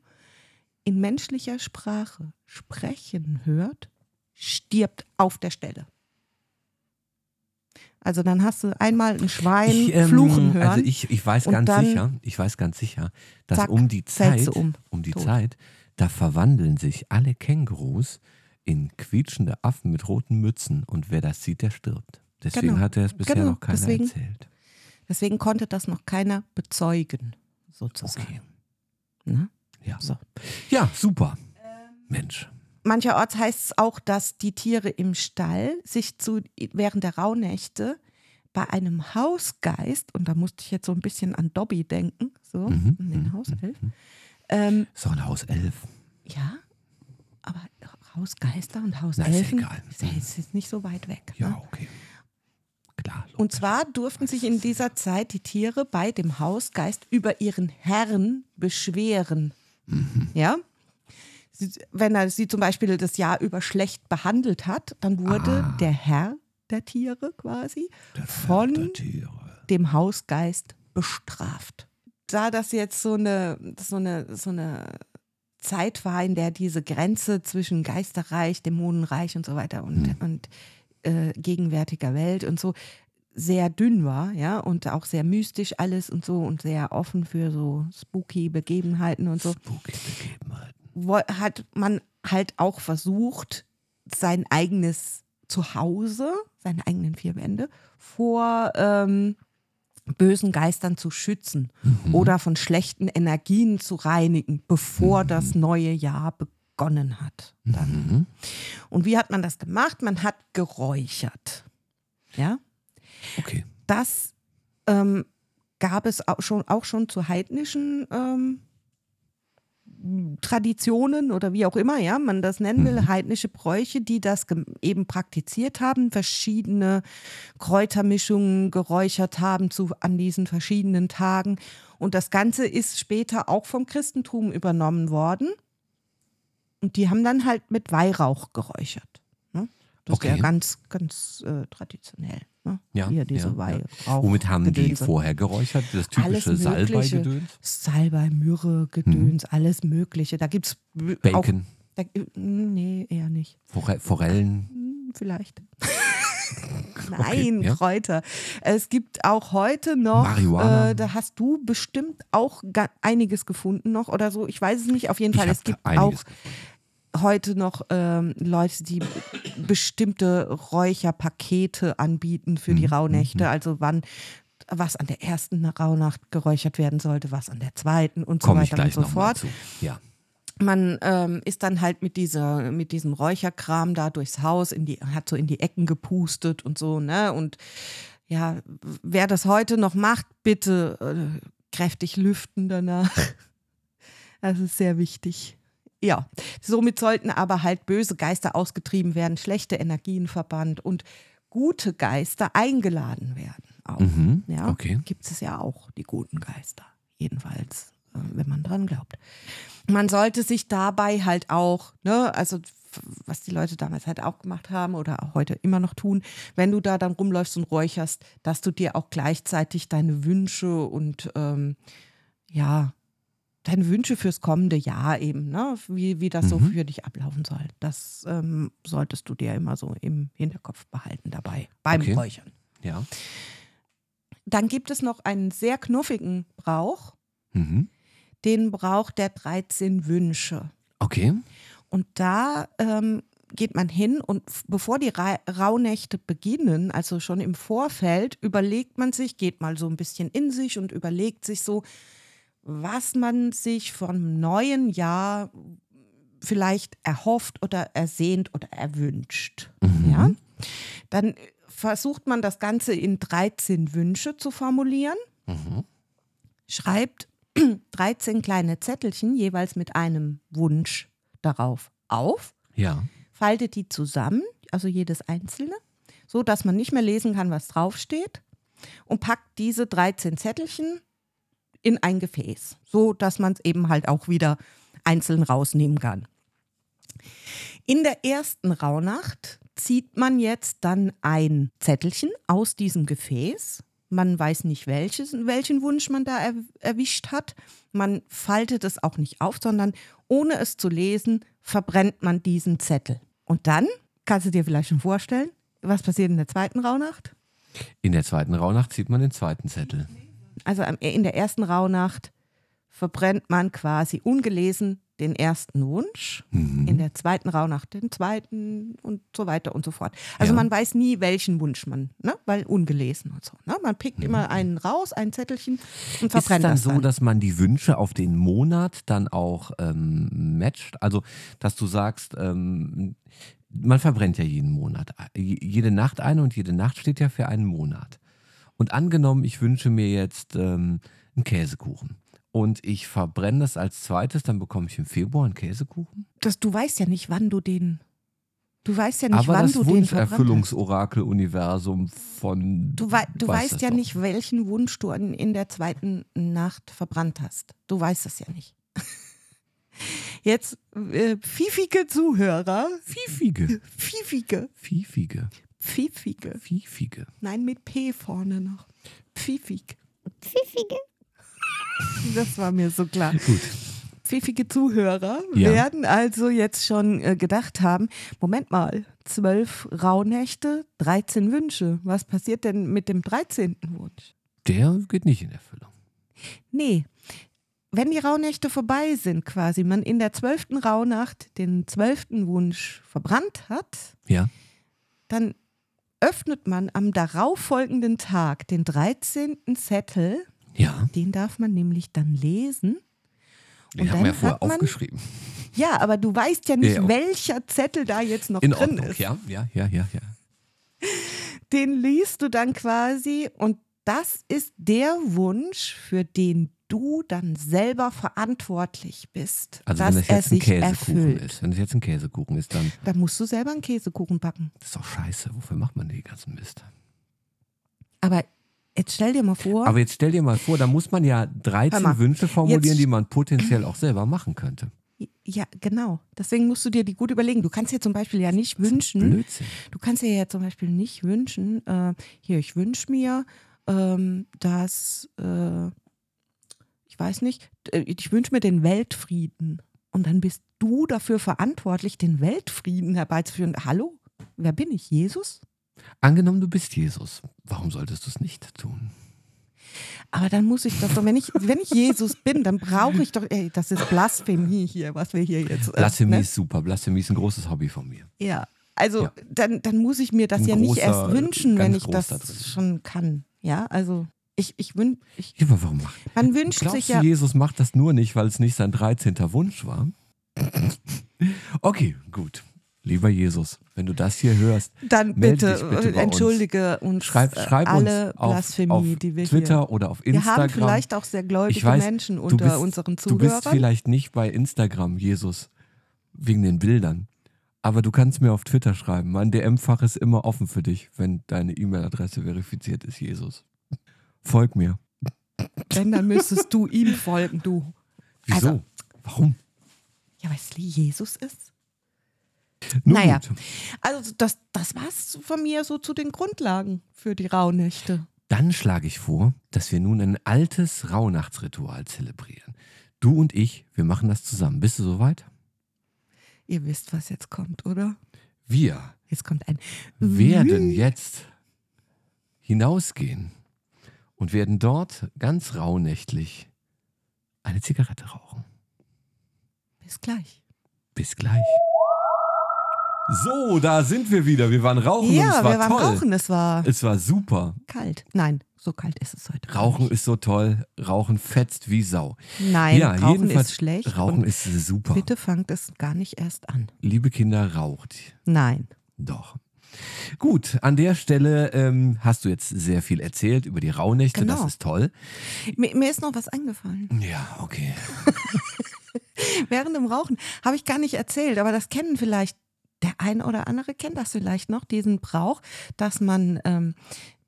in menschlicher Sprache sprechen hört, stirbt auf der Stelle. Also dann hast du einmal ein Schwein Ich, ähm, fluchen hören. Also ich, ich weiß ganz sicher, ich weiß ganz sicher, dass zack, um die Zeit, um, um die tot. Zeit, da verwandeln sich alle Kängurus in quietschende Affen mit roten Mützen und wer das sieht, der stirbt. Deswegen Genau. hat er es bisher Genau, noch keiner deswegen- erzählt. Deswegen konnte das noch keiner bezeugen, sozusagen. Ne? Ja. So. Ja, super. Ähm, Mensch. Mancherorts heißt es auch, dass die Tiere im Stall sich zu, während der Rauhnächte bei einem Hausgeist, und da musste ich jetzt so ein bisschen an Dobby denken, so, Mhm, den mhm, Hauself. Ähm, So ein Haus 11. ja, aber Hausgeister und Na, ist Hauselfen egal. ist, ja, ist jetzt nicht so weit weg. Ja, Ne? okay. Klar. Und zwar durften sich in dieser Zeit die Tiere bei dem Hausgeist über ihren Herrn beschweren. Mhm. Ja? Sie- Wenn er sie zum Beispiel das Jahr über schlecht behandelt hat, dann wurde Ah. der Herr der Tiere quasi Der von Tiere. dem Hausgeist bestraft. Da das jetzt so eine, so eine, so eine Zeit war, in der diese Grenze zwischen Geisterreich, Dämonenreich und so weiter und, und äh, gegenwärtiger Welt und so sehr dünn war, ja, und auch sehr mystisch alles und so und sehr offen für so spooky Begebenheiten und so, Spooky Begebenheiten. hat man halt auch versucht, sein eigenes Zuhause, seine eigenen vier Wände vor ähm, bösen Geistern zu schützen oder von schlechten Energien zu reinigen, bevor das neue Jahr begonnen hat. Dann. Mhm. Und wie hat man das gemacht? Man hat geräuchert. Ja, Okay. das ähm, gab es auch schon, auch schon zu heidnischen ähm, Traditionen oder wie auch immer, ja, man das nennen will, heidnische Bräuche, die das eben praktiziert haben, verschiedene Kräutermischungen geräuchert haben zu, an diesen verschiedenen Tagen. Und das Ganze ist später auch vom Christentum übernommen worden. Und die haben dann halt mit Weihrauch geräuchert. Ne? Das ist Okay. ja ganz, ganz äh, traditionell. Ne? Ja, Hier diese ja. Weihrauch. Womit haben die Gedönse. vorher geräuchert? Das typische. Salbei-Gedöns? Salbei, Myrrhe, Gedöns, alles Mögliche. Da gibt es auch. Bacon, Da, nee, eher nicht. Fore Forellen. Hm, Vielleicht. (laughs) Nein, ja. Kräuter. Es gibt auch heute noch, Marihuana. äh, da hast du bestimmt auch einiges gefunden noch oder so. Ich weiß es nicht. Auf jeden Fall, es gibt auch heute noch ähm, Leute, die bestimmte Räucherpakete anbieten für Mhm, die Rauhnächte. Also wann was an der ersten Rauhnacht geräuchert werden sollte, was an der zweiten und so Komme ich weiter und so fort. Ja. Man ähm, ist dann halt mit dieser, mit diesem Räucherkram da durchs Haus, in die, hat so in die Ecken gepustet und so, ne? Und ja, wer das heute noch macht, bitte äh, kräftig lüften danach. (laughs) Das ist sehr wichtig. Ja, somit sollten aber halt böse Geister ausgetrieben werden, schlechte Energien verbannt und gute Geister eingeladen werden. Auch. Mhm, Ja, okay. gibt es ja auch, die guten Geister. Jedenfalls, wenn man dran glaubt. Man sollte sich dabei halt auch, ne, also was die Leute damals halt auch gemacht haben oder auch heute immer noch tun, wenn du da dann rumläufst und räucherst, dass du dir auch gleichzeitig deine Wünsche und ähm, ja, deine Wünsche fürs kommende Jahr eben, ne, wie, wie das so Mhm. für dich ablaufen soll. Das ähm, solltest du dir immer so im Hinterkopf behalten dabei, beim Okay. Räuchern. Ja. Dann gibt es noch einen sehr knuffigen Brauch, Mhm. Den Brauch der 13 Wünsche. Okay. Und da ähm, geht man hin und bevor die Ra Rauhnächte beginnen, also schon im Vorfeld, überlegt man sich, geht mal so ein bisschen in sich und überlegt sich so, was man sich vom neuen Jahr vielleicht erhofft oder ersehnt oder erwünscht. Ja? Dann versucht man das Ganze in 13 Wünsche zu formulieren, schreibt (clears throat) 13 kleine Zettelchen jeweils mit einem Wunsch darauf auf, Ja. faltet die zusammen, also jedes einzelne, so dass man nicht mehr lesen kann, was draufsteht und packt diese 13 Zettelchen in ein Gefäß, so dass man es eben halt auch wieder einzeln rausnehmen kann. In der ersten Rauhnacht zieht man jetzt dann ein Zettelchen aus diesem Gefäß. Man weiß nicht, welches, welchen Wunsch man da er, erwischt hat. Man faltet es auch nicht auf, sondern ohne es zu lesen, verbrennt man diesen Zettel. Und dann, kannst du dir vielleicht schon vorstellen, was passiert in der zweiten Rauhnacht? In der zweiten Rauhnacht zieht man den zweiten Zettel. Also in der ersten Rauhnacht verbrennt man quasi ungelesen den ersten Wunsch, Mhm. in der zweiten Rauhnacht den zweiten und so weiter und so fort. Also Ja. man weiß nie, welchen Wunsch man, ne? weil ungelesen und so. Ne? Man pickt immer einen raus, ein Zettelchen und Mhm. Ist es verbrennt dann das so, dann. dass man die Wünsche auf den Monat dann auch ähm, matcht? Also, dass du sagst, ähm, man verbrennt ja jeden Monat. J- Jede Nacht eine und jede Nacht steht ja für einen Monat. Und angenommen, ich wünsche mir jetzt ähm, einen Käsekuchen. Und ich verbrenne das als zweites, dann bekomme ich im Februar einen Käsekuchen. das, du weißt ja nicht, wann du den, du weißt ja nicht, Aber wann das du den verbrannt hast. Wunscherfüllungsorakel-Universum von. Du, wei du weiß weißt ja doch. nicht, welchen Wunsch du in, in der zweiten Nacht verbrannt hast. Du weißt es ja nicht. (laughs) Jetzt, äh, pfiffige Zuhörer, Fiefige. pfiffige, Fiefige. pfiffige, Fiefige. nein, mit P vorne noch. Pfiffig. Pfiffige. Das war mir so klar. Gut. Pfiffige Zuhörer Ja. werden also jetzt schon äh, gedacht haben, Moment mal, zwölf Rauhnächte, 13 Wünsche. Was passiert denn mit dem 13. Wunsch? Der geht nicht in Erfüllung. Nee. Wenn die Rauhnächte vorbei sind, quasi, man in der zwölften Rauhnacht den zwölften Wunsch verbrannt hat, Ja. dann öffnet man am darauffolgenden Tag den 13. Zettel. Ja. Den darf man nämlich dann lesen. Den Und haben wir ja dann vorher man- aufgeschrieben. Ja, aber du weißt ja nicht, Ja, ja. welcher Zettel da jetzt noch In drin Ordnung. ist. Ja, ja, ja, ja, ja. Den liest du dann quasi und das ist der Wunsch, für den du dann selber verantwortlich bist, Also dass wenn das er jetzt ein sich Käsekuchen erfüllt. ist, wenn das jetzt ein Käsekuchen ist, dann Da musst du selber einen Käsekuchen backen. das ist doch scheiße. Wofür macht man den ganzen Mist? Aber jetzt stell dir mal vor, Aber jetzt stell dir mal vor, da muss man ja Hör 13 mal, Wünsche formulieren, jetzt- die man potenziell auch selber machen könnte. ja genau, deswegen musst du dir die gut überlegen. Du kannst dir zum Beispiel ja nicht wünschen, Blödsinn. du kannst dir ja zum Beispiel nicht wünschen, äh, hier, ich wünsche mir, ähm, dass, äh, ich weiß nicht, äh, ich wünsche mir den Weltfrieden. Und dann bist du dafür verantwortlich, den Weltfrieden herbeizuführen. Hallo? Wer bin ich? Jesus? Angenommen, du bist Jesus. Warum solltest du es nicht tun? Aber dann muss ich das doch, wenn ich, wenn ich Jesus bin, dann brauche ich doch, ey, das ist Blasphemie hier, was wir hier jetzt. äh, Blasphemie ne? ist super. Blasphemie ist ein großes Hobby von mir. Ja, also Ja. Dann, dann muss ich mir das Ein ja nicht großer, erst wünschen, wenn ich das da schon kann. Ja, also ich, ich wün, ich, Ja, aber warum macht man wünscht Glaubst sich du, ja. Jesus macht das nur nicht, weil es nicht sein 13. Wunsch war? (laughs) Okay, gut. Lieber Jesus, wenn du das hier hörst, Dann bitte, dich bitte bei entschuldige uns, schreib, äh, schreib alle uns auf, Blasphemie, auf die wir Twitter hier. oder auf Wir Instagram. haben vielleicht auch sehr gläubige weiß, Menschen unter bist, unseren Du bist Zuhörern. vielleicht nicht bei Instagram, Jesus, wegen den Bildern. Aber du kannst mir auf Twitter schreiben. Mein DM-Fach ist immer offen für dich, wenn deine E-Mail-Adresse verifiziert ist, Jesus. Folg mir. Wenn, dann müsstest du ihm folgen, du. Wieso? Also- Warum? Ja, weil es Jesus ist. Nun Naja. gut. Also das, das war's von mir so zu den Grundlagen für die Rauhnächte. Dann schlage ich vor, dass wir nun ein altes Rauhnachtsritual zelebrieren. Du und ich, wir machen das zusammen. Bist du soweit? Ihr wisst, was jetzt kommt, oder? Wir Jetzt kommt ein werden jetzt hinausgehen und werden dort ganz rauhnächtlich eine Zigarette rauchen. Bis gleich. Bis gleich. So, da sind wir wieder. Wir waren rauchen und ja, es war wir waren toll. rauchen, es war Es war super. kalt. Nein, so kalt ist es heute. Rauchen ist so toll. Rauchen fetzt wie Sau. Nein, ja, Rauchen jedenfalls, ist schlecht. Rauchen und ist super. Bitte fangt es gar nicht erst an. Liebe Kinder, raucht. Nein. Doch. Gut, an der Stelle ähm, hast du jetzt sehr viel erzählt über die Rauhnächte. Genau. Das ist toll. Mir, mir ist noch was eingefallen. Ja, okay. (laughs) Während dem Rauchen habe ich gar nicht erzählt, aber das kennen vielleicht der ein oder andere kennt das vielleicht noch, diesen Brauch, dass man ähm,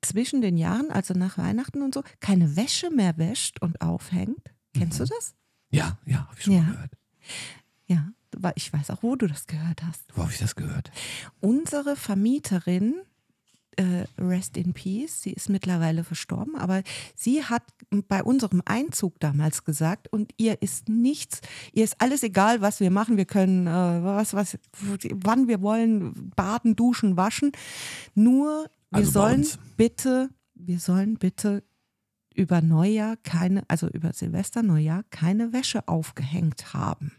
zwischen den Jahren, also nach Weihnachten und so, keine Wäsche mehr wäscht und aufhängt. Kennst Mhm. du das? Ja, ja, habe ich schon Ja. mal gehört. Ja, ich weiß auch, wo du das gehört hast. Wo habe ich das gehört? Unsere Vermieterin, äh, Rest in Peace, sie ist mittlerweile verstorben, aber sie hat bei unserem Einzug damals gesagt, und ihr ist nichts, ihr ist alles egal, was wir machen, wir können, äh, was, was, wann wir wollen, baden, duschen, waschen, nur wir Also sollen bitte, wir sollen bitte über Neujahr keine, also über Silvester, Neujahr keine Wäsche aufgehängt haben.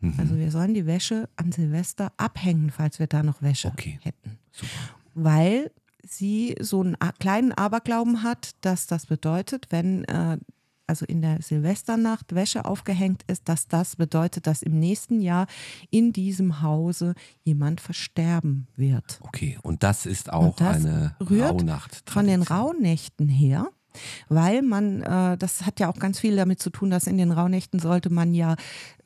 Mhm. Also wir sollen die Wäsche an Silvester abhängen, falls wir da noch Wäsche Okay. hätten. Super. Weil sie so einen kleinen Aberglauben hat, dass das bedeutet, wenn äh, also in der Silvesternacht Wäsche aufgehängt ist, dass das bedeutet, dass im nächsten Jahr in diesem Hause jemand versterben wird. Okay, und das ist auch Und das eine Rauhnacht. Von den Rauhnächten her, weil man, äh, das hat ja auch ganz viel damit zu tun, dass in den Rauhnächten sollte man ja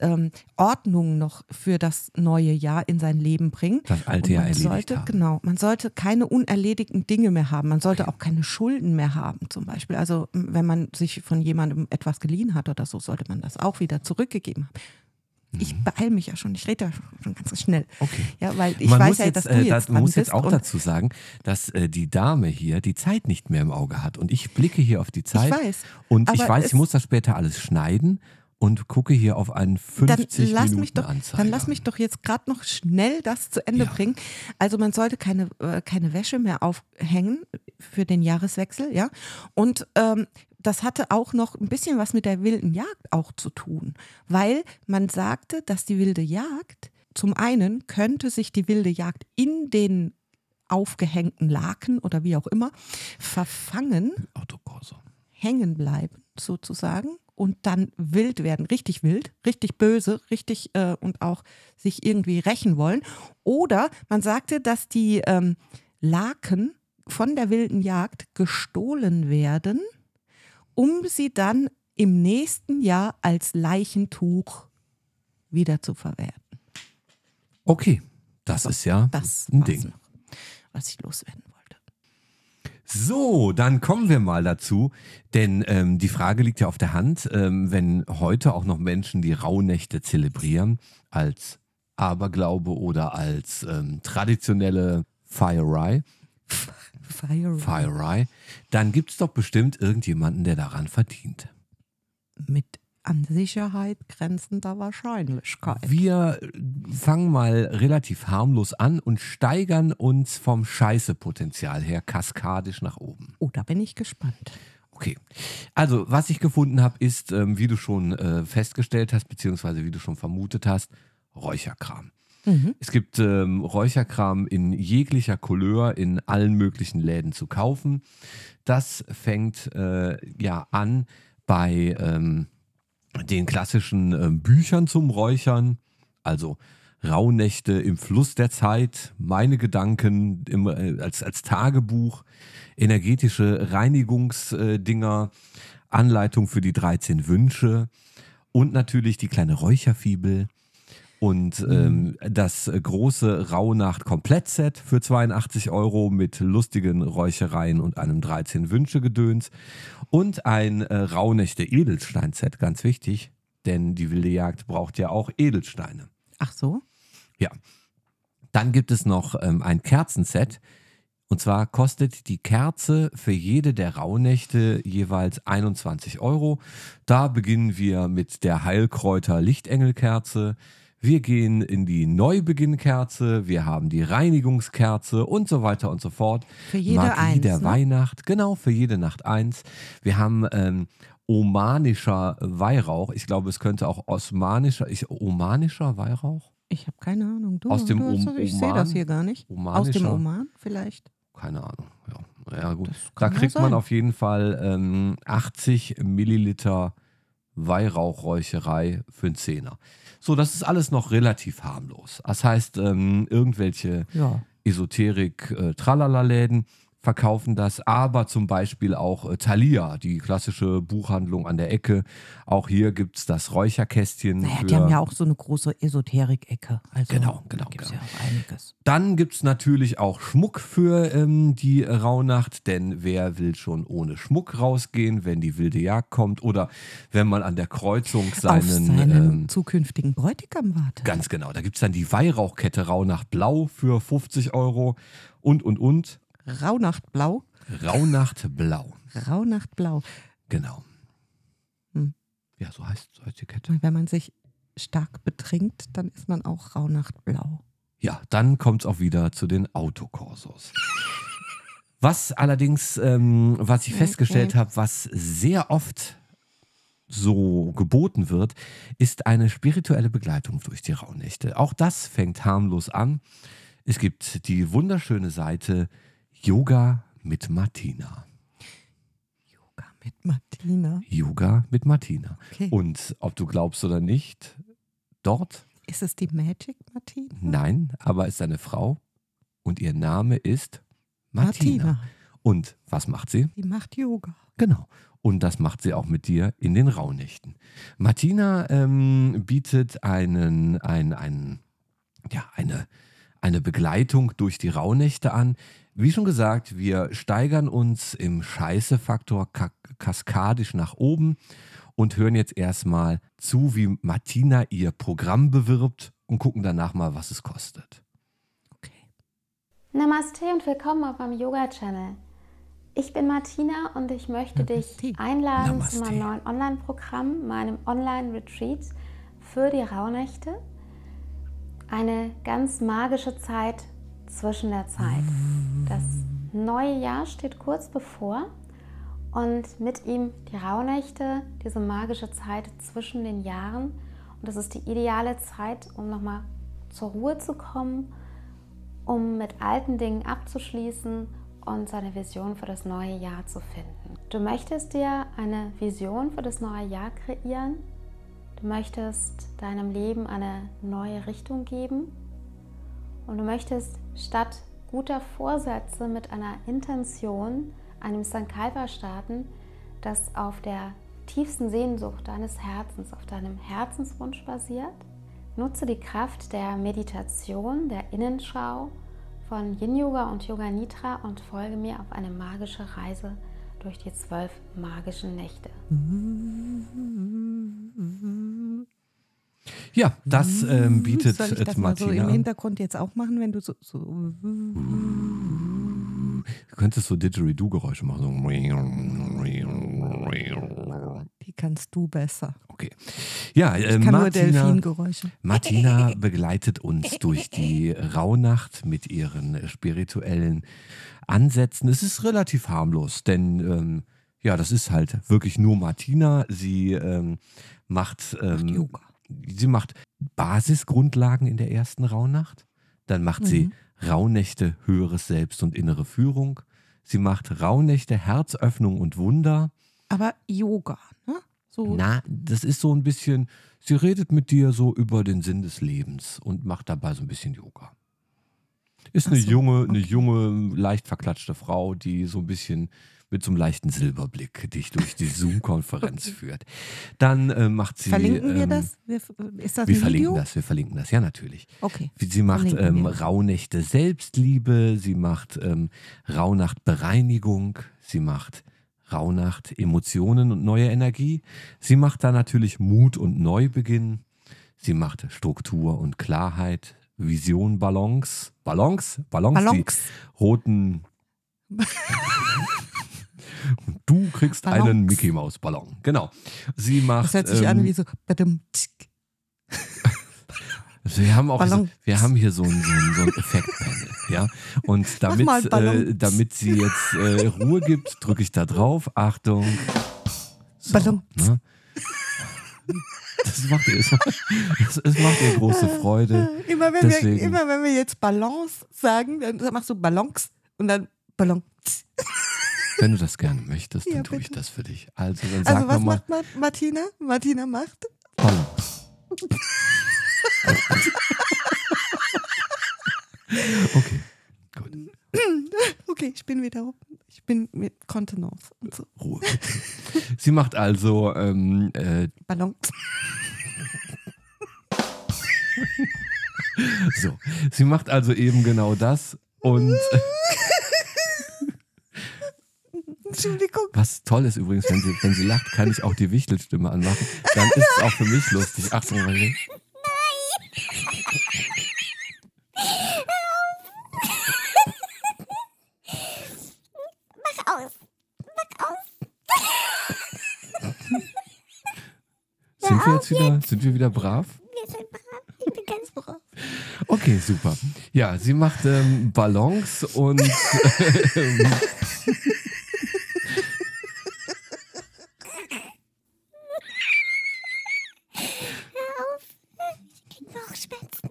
ähm, Ordnung noch für das neue Jahr in sein Leben bringen. Das alte Jahr man erledigt sollte, haben. Genau, man sollte keine unerledigten Dinge mehr haben. Man sollte auch keine Schulden mehr haben, zum Beispiel. Also wenn man sich von jemandem etwas geliehen hat oder so, sollte man das auch wieder zurückgegeben haben. Ich beeile mich ja schon, ich rede ja schon ganz schnell. Mhm. Okay. Ja, weil ich man weiß ja, jetzt, dass du äh, jetzt das, man muss jetzt auch dazu sagen, dass äh, die Dame hier die Zeit nicht mehr im Auge hat. Und ich blicke hier auf die Zeit. weiß, Und ich weiß, ich muss das später alles schneiden und gucke hier auf einen 50 dann lass Minuten mich doch, Anzeiger. Dann lass mich doch jetzt gerade noch schnell das zu Ende Ja. bringen. Also man sollte keine, äh, keine Wäsche mehr aufhängen für den Jahreswechsel, ja. Und ähm, das hatte auch noch ein bisschen was mit der wilden Jagd auch zu tun, weil man sagte, dass die wilde Jagd, zum einen könnte sich die wilde Jagd in den aufgehängten Laken oder wie auch immer verfangen hängen bleiben, sozusagen, und dann wild werden, richtig wild, richtig böse, richtig äh, und auch sich irgendwie rächen wollen. Oder man sagte, dass die ähm, Laken von der wilden Jagd gestohlen werden, um sie dann im nächsten Jahr als Leichentuch wieder zu verwerten. Okay, das ist ja Das ein Ding. noch, was ich loswerden wollte. So, dann kommen wir mal dazu, denn ähm, die Frage liegt ja auf der Hand, ähm, wenn heute auch noch Menschen die Rauhnächte zelebrieren als Aberglaube oder als ähm, traditionelle Feierei, (laughs) Fire Feierei, dann gibt es doch bestimmt irgendjemanden, der daran verdient. mit an Sicherheit grenzender Wahrscheinlichkeit. Wir fangen mal relativ harmlos an und steigern uns vom Scheißepotenzial her kaskadisch nach oben. Oh, da bin ich gespannt. Okay. Also, was ich gefunden habe, ist, ähm, wie du schon äh, festgestellt hast, beziehungsweise wie du schon vermutet hast, Räucherkram. Es gibt ähm, Räucherkram in jeglicher Couleur in allen möglichen Läden zu kaufen. Das fängt äh, ja an bei ähm, den klassischen ähm, Büchern zum Räuchern, also Rauhnächte im Fluss der Zeit, meine Gedanken im, äh, als, als Tagebuch, energetische Reinigungsdinger, Anleitung für die 13 Wünsche und natürlich die kleine Räucherfibel und ähm, das äh, große Rauhnacht-Komplettset für 82 Euro mit lustigen Räuchereien und einem 13 Wünsche-Gedöns und ein äh, Rauhnächte-Edelstein-Set, ganz wichtig, denn die wilde Jagd braucht ja auch Edelsteine. Ach so? Ja. Dann gibt es noch ähm, ein Kerzenset. Und zwar kostet die Kerze für jede der Rauhnächte jeweils 21 Euro. Da beginnen wir mit der Heilkräuter Lichtengelkerze. Wir gehen in die Neubeginn-Kerze, wir haben die Reinigungskerze und so weiter und so fort. Für jede Magie eins, der ne? Weihnacht, genau, für jede Nacht eins. Wir haben ähm, omanischer Weihrauch. Ich glaube, es könnte auch osmanischer, ich, omanischer Weihrauch? Ich habe keine Ahnung. Du, Aus dem du Om- das- ich sehe Oman? das hier gar nicht. Aus dem? Oman vielleicht? Keine Ahnung. Ja, ja gut. Da kriegt man auf jeden Fall ähm, 80 Milliliter Weihrauchräucherei für einen Zehner. So, das ist alles noch relativ harmlos. Das heißt, ähm, irgendwelche Ja. Esoterik-Tralala-Läden verkaufen das, aber zum Beispiel auch äh, Thalia, die klassische Buchhandlung an der Ecke. Auch hier gibt es das Räucherkästchen. Naja, die haben ja auch so eine große Esoterik-Ecke. Also, Genau, genau, Da gibt es genau. ja auch einiges. Dann gibt es natürlich auch Schmuck für ähm, die Rauhnacht, denn wer will schon ohne Schmuck rausgehen, wenn die wilde Jagd kommt oder wenn man an der Kreuzung seinen. Seinen ähm, zukünftigen Bräutigam wartet. ganz genau, da gibt es dann die Weihrauchkette Rauhnacht Blau für 50 Euro und und und. Rauhnachtblau. Rauhnacht Blau, Rauhnachtblau. genau. Hm. Ja, so heißt, so heißt die Kette. Und wenn man sich stark betrinkt, dann ist man auch Rauhnachtblau. Ja, dann kommt es auch wieder zu den Autokorsos. Was allerdings, ähm, was ich festgestellt habe, was sehr oft so geboten wird, ist eine spirituelle Begleitung durch die Rauhnächte. Auch das fängt harmlos an. Es gibt die wunderschöne Seite Yoga mit Martina. Yoga mit Martina. Yoga mit Martina. Okay. Und ob du glaubst oder nicht, dort Ist es die Magic Martina? Nein, aber ist eine Frau und ihr Name ist Martina. Martina. Und was macht sie? Die macht Yoga. Genau. Und das macht sie auch mit dir in den Rauhnächten. Martina ähm, bietet einen, ein, ein, ja, eine, eine Begleitung durch die Rauhnächte an. Wie schon gesagt, wir steigern uns im Scheiße-Faktor ka kaskadisch nach oben und hören jetzt erstmal zu, wie Martina ihr Programm bewirbt und gucken danach mal, was es kostet. Namaste und willkommen auf meinem Yoga-Channel. Ich bin Martina und ich möchte dich einladen Namaste. zu meinem neuen Online-Programm, meinem Online-Retreat für die Rauhnächte. Eine ganz magische Zeit zwischen der Zeit. Das neue Jahr steht kurz bevor und mit ihm die Rauhnächte, diese magische Zeit zwischen den Jahren. Und das ist die ideale Zeit, um nochmal zur Ruhe zu kommen um mit alten Dingen abzuschließen und seine Vision für das neue Jahr zu finden. Du möchtest dir eine Vision für das neue Jahr kreieren. Du möchtest deinem Leben eine neue Richtung geben. Und du möchtest statt guter Vorsätze mit einer Intention, einem Sankalpa starten, das auf der tiefsten Sehnsucht deines Herzens, auf deinem Herzenswunsch basiert. Nutze die Kraft der Meditation, der Innenschau von Yin Yoga und Yoga Nitra und folge mir auf eine magische Reise durch die zwölf magischen Nächte. Ja, das ähm, bietet Soll ich jetzt das mal so Martina im. Hintergrund jetzt auch machen, wenn du so. so Du könntest so Didgeridoo-Geräusche machen. So. Die kannst du besser. Okay. Ja, Ich äh, Martina. (laughs) Martina begleitet uns durch die Rauhnacht mit ihren spirituellen Ansätzen. Es ist relativ harmlos, denn ähm, ja, das ist halt wirklich nur Martina. Sie ähm, macht, ähm, Yoga. sie macht Basisgrundlagen in der ersten Rauhnacht. Dann macht sie Mhm. Rauhnächte höheres Selbst und innere Führung. Sie macht Rauhnächte Herzöffnung und Wunder. Aber Yoga, ne? So. Na, das ist so ein bisschen, sie redet mit dir so über den Sinn des Lebens und macht dabei so ein bisschen Yoga. Ist Ach eine so, junge, eine okay. junge, leicht verklatschte Frau, die so ein bisschen mit so einem leichten Silberblick dich durch die (laughs) Zoom-Konferenz führt. Dann äh, macht sie. Verlinken wir ähm, das? Wir, ist das wir ein verlinken Video? das, wir verlinken das, ja natürlich. Okay. Sie macht ähm. Rauhnächte Selbstliebe, sie macht ähm, Rauhnacht Bereinigung, sie macht Rauhnacht Emotionen und neue Energie. Sie macht da natürlich Mut und Neubeginn. Sie macht Struktur und Klarheit, Vision, Balance, Balance, Balance, Balance. die roten. und (laughs) du kriegst einen Balance. Mickey Maus Ballon. Genau. Sie macht. Das hört sich ähm, an wie so. (laughs) tsk. Wir haben auch so, wir haben hier so ein, so ein, so ein Effektpanel, (laughs) ja. Und damit, mal äh, damit sie jetzt äh, Ruhe gibt, drücke ich da drauf. Achtung. So, Ballon. Ne? Das macht ihr, es macht, ihr große Freude. Immer wenn, wir, immer wenn wir jetzt Balance sagen, dann machst du Ballons und dann Ballon. Wenn du das gerne möchtest, dann Ja, tue ich das für dich. Also dann sag Also was nochmal macht Ma- Martina? Martina macht? Ballon. (laughs) Okay, gut. (laughs) Okay. Ich bin wieder. Ich bin mit Kontenance und so. Ruhe. Sie macht also ähm, äh, Ballon. so. Sie macht also eben genau das und (laughs) Entschuldigung. was toll ist übrigens, wenn sie, wenn sie lacht, kann ich auch die Wichtelstimme anmachen. Dann ist es auch für mich lustig. Achtung, mal. Mach aus. Mach aus. (laughs) Sind wir jetzt wieder, sind wir wieder brav? Wir sind brav. Ich bin ganz brav. Okay, super. Ja, sie macht ähm, Ballons und ähm, (laughs) (laughs) Hör auf. Ich krieg Bauchschmerzen.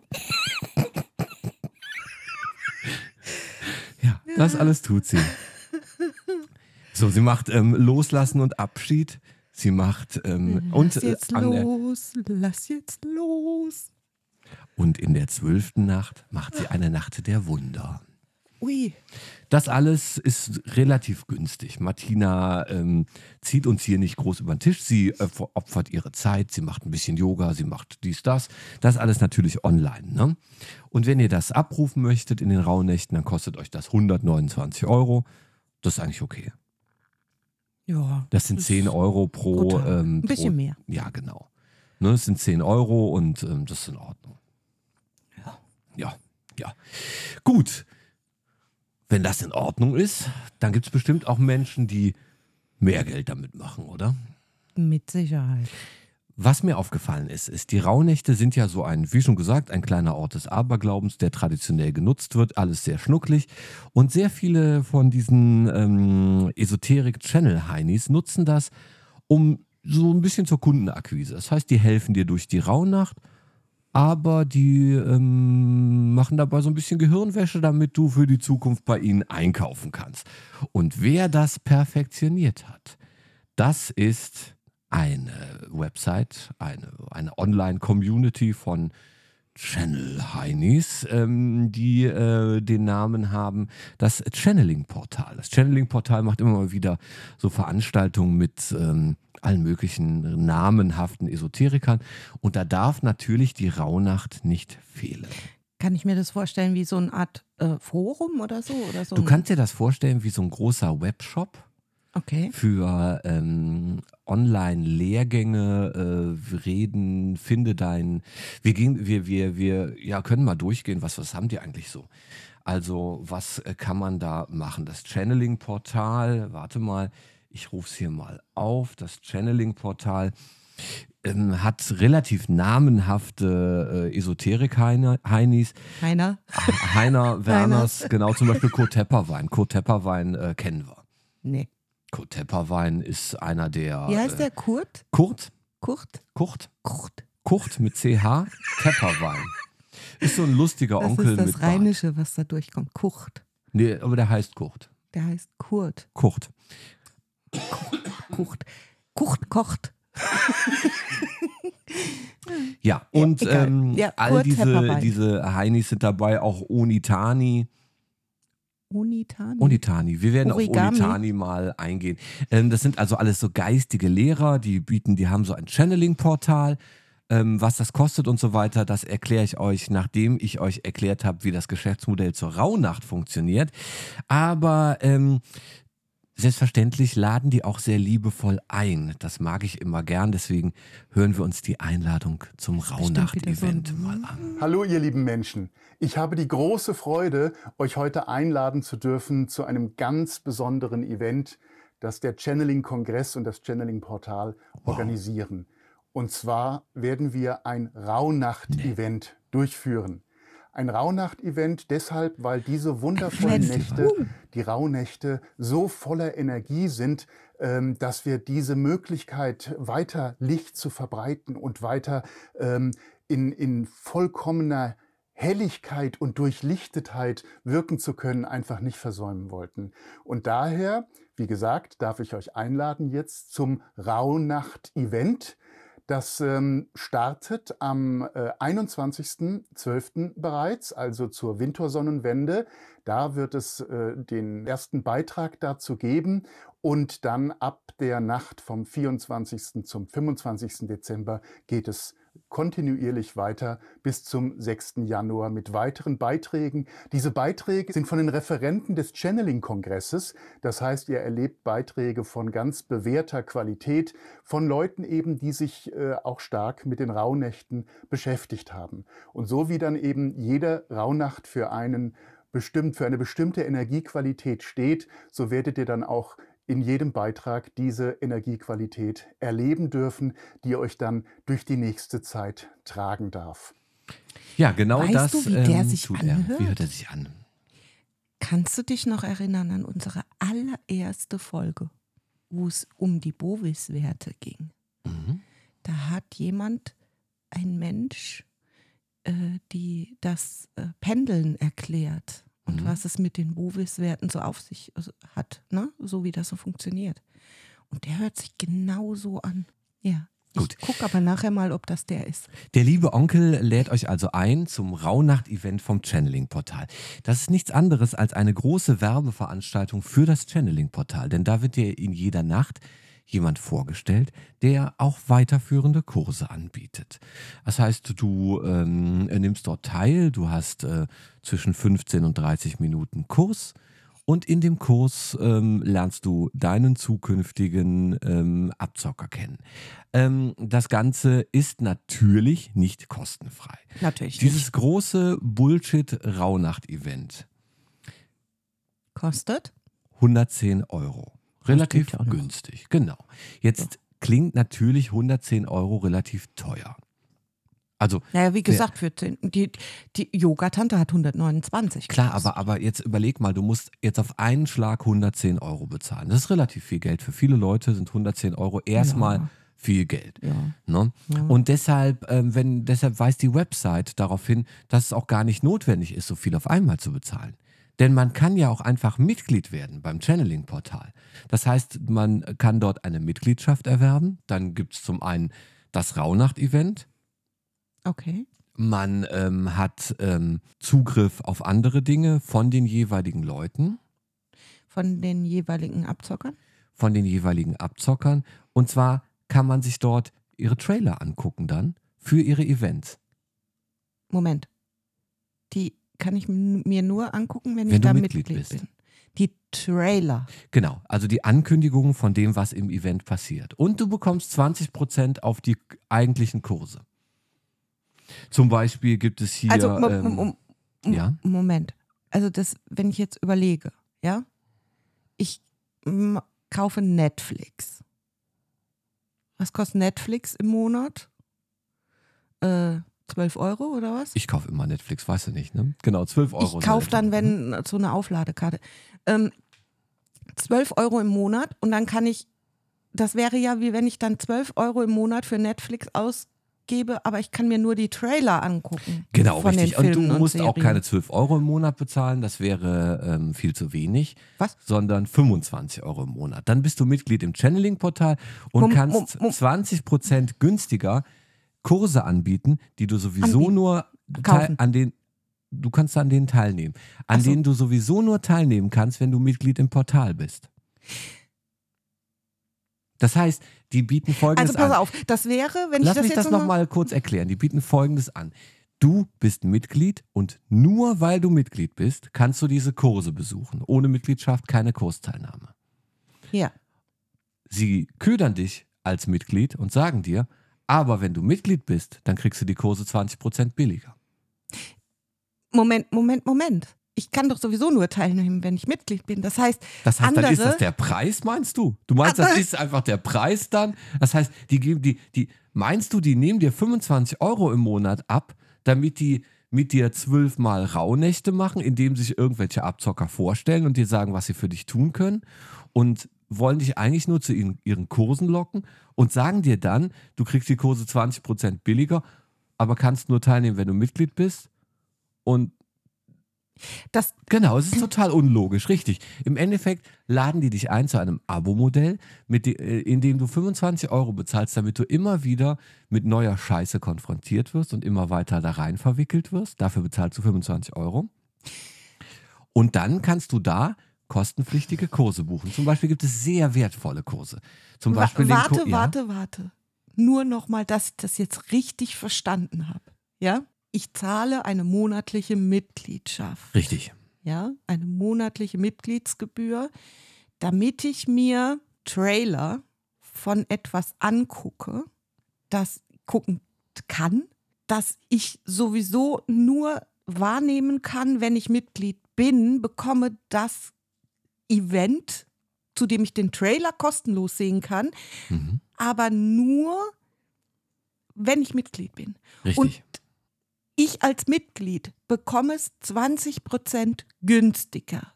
ja, das alles tut sie. So, sie macht ähm, Loslassen und Abschied. Sie macht ähm, und, Lass äh, jetzt der, los. Lass jetzt los. und in der zwölften Nacht macht sie eine Nacht der Wunder. Ui. Das alles ist relativ günstig. Martina ähm, zieht uns hier nicht groß über den Tisch. Sie äh, opfert ihre Zeit, sie macht ein bisschen Yoga, sie macht dies, das. Das alles natürlich online. Ne? Und wenn ihr das abrufen möchtet in den Rauhnächten, dann kostet euch das 129 Euro. Das ist eigentlich okay. Ja. Das sind 10 Euro pro. Ähm, Ein bisschen pro, mehr. Ja, genau. Ne, das sind 10 Euro und ähm, das ist in Ordnung. Ja. Ja, ja. Gut. Wenn das in Ordnung ist, dann gibt es bestimmt auch Menschen, die mehr Geld damit machen, oder? Mit Sicherheit. Was mir aufgefallen ist, ist, die Rauhnächte sind ja so ein, wie schon gesagt, ein kleiner Ort des Aberglaubens, der traditionell genutzt wird, alles sehr schnucklig. Und sehr viele von diesen ähm, Esoterik-Channel-Heinis nutzen das, um so ein bisschen zur Kundenakquise. Das heißt, die helfen dir durch die Rauhnacht, aber die ähm, machen dabei so ein bisschen Gehirnwäsche, damit du für die Zukunft bei ihnen einkaufen kannst. Und wer das perfektioniert hat, das ist eine Website, eine, eine Online-Community von Channel Heinis, ähm, die äh, den Namen haben, das Channeling-Portal. Das Channeling-Portal macht immer mal wieder so Veranstaltungen mit ähm, allen möglichen namenhaften Esoterikern und da darf natürlich die Rauhnacht nicht fehlen. Kann ich mir das vorstellen wie so eine Art äh, Forum oder so? Oder so Du kannst dir das vorstellen wie so ein großer Webshop Okay. für ähm, Online-Lehrgänge, äh, Reden, finde dein. Wir gehen, wir, wir, wir, ja, können mal durchgehen, was, was haben die eigentlich so? Also, was äh, kann man da machen? Das Channeling-Portal, warte mal, ich rufe es hier mal auf. Das Channeling-Portal ähm, hat relativ namenhafte äh, Esoterik-Heinis. Heiner? Heiner, (laughs) Werners, genau, zum Beispiel Kurt Tepperwein. Kurt Tepperwein äh, kennen wir. Nee. Kurt Tepperwein ist einer der. Wie heißt äh, der? Kurt? Kurt? Kurt? Kurt? Kurt. Kurt mit CH? Tepperwein. Ist so ein lustiger Das Onkel ist das mit Bart. Rheinische, was da durchkommt. Kurt. Nee, aber der heißt Kurt. Der heißt Kurt. Kurt. Kurt. Kurt kocht. Ja, und egal. ähm, Ja, all diese, Tepperwein. diese Heinis sind dabei, auch Onitani. Unitani. Onitani. Wir werden Origami. auf Onitani mal eingehen. Ähm, das sind also alles so geistige Lehrer, die bieten, die haben so ein Channeling-Portal. Ähm, was das kostet und so weiter, das erkläre ich euch, nachdem ich euch erklärt habe, wie das Geschäftsmodell zur Rauhnacht funktioniert. Aber ähm, selbstverständlich laden die auch sehr liebevoll ein. Das mag ich immer gern, deswegen hören wir uns die Einladung zum Rauhnacht-Event mal an. Hallo ihr lieben Menschen. Ich habe die große Freude, euch heute einladen zu dürfen zu einem ganz besonderen Event, das der Channeling-Kongress und das Channeling-Portal organisieren. Und zwar werden wir ein Rauhnacht-Event durchführen. Ein Rauhnacht-Event deshalb, weil diese wundervollen. Nächte, die Rauhnächte, so voller Energie sind, ähm, dass wir diese Möglichkeit, weiter Licht zu verbreiten und weiter ähm, in, in vollkommener Helligkeit und Durchlichtetheit wirken zu können, einfach nicht versäumen wollten. Und daher, wie gesagt, darf ich euch einladen jetzt zum Rauhnacht-Event. Das ähm, startet am äh, 21.12. bereits, also zur Wintersonnenwende. Da wird es äh, den ersten Beitrag dazu geben und dann ab der Nacht vom 24. zum 25. Dezember geht es kontinuierlich weiter bis zum 6. Januar mit weiteren Beiträgen. Diese Beiträge sind von den Referenten des Channeling-Kongresses. Das heißt, ihr erlebt Beiträge von ganz bewährter Qualität, von Leuten eben, die sich äh, auch stark mit den Rauhnächten beschäftigt haben. Und so wie dann eben jede Rauhnacht für einen bestimmt, für eine bestimmte Energiequalität steht, so werdet ihr dann auch in jedem Beitrag diese Energiequalität erleben dürfen, die euch dann durch die nächste Zeit tragen darf. Ja, genau weißt das du, wie der ähm, sich tut anhört? er. Wie hört er sich an? Kannst du dich noch erinnern an unsere allererste Folge, wo es um die Bovis-Werte ging? Mhm. Da hat jemand, ein Mensch, äh, die das äh, Pendeln erklärt und Mhm. was es mit den Bovis-Werten so auf sich also, hat, ne? so wie das so funktioniert. Und der hört sich genau so an. Ja. Gut. Ich gucke aber nachher mal, ob das der ist. Der liebe Onkel lädt euch also ein zum Rauhnacht-Event vom Channeling-Portal. Das ist nichts anderes als eine große Werbeveranstaltung für das Channeling-Portal, denn da wird dir in jeder Nacht jemand vorgestellt, der auch weiterführende Kurse anbietet. Das heißt, du ähm, nimmst dort teil, du hast äh, zwischen 15 und 30 Minuten Kurs und in dem Kurs ähm, lernst du deinen zukünftigen ähm, Abzocker kennen. Ähm, das Ganze ist natürlich nicht kostenfrei. Natürlich Dieses nicht. große Bullshit-Rauhnacht-Event, Kostet? 110 Euro. Relativ ja auch noch. günstig, genau. Jetzt klingt natürlich 110 Euro relativ teuer. Also Naja, wie gesagt, für die, die Yoga-Tante hat 129. Klar, aber, aber jetzt überleg mal, du musst jetzt auf einen Schlag 110 Euro bezahlen. Das ist relativ viel Geld. Für viele Leute sind 110 Euro erstmal Ja. viel Geld. Ja. Ne? Ja. Und deshalb, ähm, wenn, deshalb weist die Website darauf hin, dass es auch gar nicht notwendig ist, so viel auf einmal zu bezahlen. Denn man kann ja auch einfach Mitglied werden beim Channeling-Portal. Das heißt, man kann dort eine Mitgliedschaft erwerben. Dann gibt es zum einen das Rauhnacht-Event. Okay. Man ähm, hat ähm, Zugriff auf andere Dinge von den jeweiligen Leuten, Von den jeweiligen Abzockern? von den jeweiligen Abzockern. Und zwar kann man sich dort ihre Trailer angucken dann für ihre Events. Moment. Die kann ich mir nur angucken, wenn, Wenn ich da Mitglied Mitglied, bin. Die Trailer. Genau, also die Ankündigungen von dem, was im Event passiert. Und du bekommst 20% auf die eigentlichen Kurse. Zum Beispiel gibt es hier. also, ähm, ja? Moment. Also, das, wenn ich jetzt überlege, ja, ich kaufe Netflix. Was kostet Netflix im Monat? Äh, 12 Euro oder was? Ich kaufe immer Netflix, weißt du nicht, ne? Genau, 12 Euro. Ich kaufe dann, wenn so eine Aufladekarte. Ähm, 12 Euro im Monat und dann kann ich, das wäre ja wie wenn ich dann 12 Euro im Monat für Netflix ausgebe, aber ich kann mir nur die Trailer angucken. Genau, von richtig. Und du musst auch Serien. keine 12 Euro im Monat bezahlen, das wäre ähm, viel zu wenig. Was? Sondern 25 Euro im Monat. Dann bist du Mitglied im Channeling-Portal und Mom- kannst mom- mom- 20% günstiger Kurse anbieten, die du sowieso Anbieten. nur teil, an den du kannst an denen teilnehmen, an so. denen du sowieso nur teilnehmen kannst, wenn du Mitglied im Portal bist. Das heißt, die bieten folgendes Also pass an. auf, das wäre, wenn Lass ich das mich jetzt das noch nochmal kurz erklären. Die bieten folgendes an. Du bist Mitglied und nur weil du Mitglied bist, kannst du diese Kurse besuchen. Ohne Mitgliedschaft keine Kursteilnahme. Ja. Sie ködern dich als Mitglied und sagen dir, aber wenn du Mitglied bist, dann kriegst du die Kurse 20% billiger. Moment, Moment, Moment. Ich kann doch sowieso nur teilnehmen, wenn ich Mitglied bin. Das heißt, Das heißt, andere, dann ist das der Preis, meinst du? Du meinst, das ist einfach der Preis dann? Das heißt, die geben die, die, meinst du, die nehmen dir 25 Euro im Monat ab, damit die mit dir zwölfmal Rauhnächte machen, indem sich irgendwelche Abzocker vorstellen und dir sagen, was sie für dich tun können und wollen dich eigentlich nur zu ihren, Kursen locken und sagen dir dann, du kriegst die Kurse 20% billiger, aber kannst nur teilnehmen, wenn du Mitglied bist und Das, Genau, es ist total unlogisch, richtig. Im Endeffekt laden die dich ein zu einem Abo-Modell, äh, in dem du 25 Euro bezahlst, damit du immer wieder mit neuer Scheiße konfrontiert wirst und immer weiter da rein verwickelt wirst. Dafür bezahlst du 25 Euro. Und dann kannst du da kostenpflichtige Kurse buchen. Zum Beispiel gibt es sehr wertvolle Kurse. Zum Wa- Beispiel den warte, ja? warte, warte. Nur noch mal, dass ich das jetzt richtig verstanden habe. Ja? Ich zahle eine monatliche Mitgliedschaft. Richtig. Ja, eine monatliche Mitgliedsgebühr, damit ich mir Trailer von etwas angucke, das gucken kann, das ich sowieso nur wahrnehmen kann, wenn ich Mitglied bin, bekomme das Event, zu dem ich den Trailer kostenlos sehen kann, Mhm. aber nur, wenn ich Mitglied bin. Richtig. Und ich als Mitglied bekomme es 20% günstiger.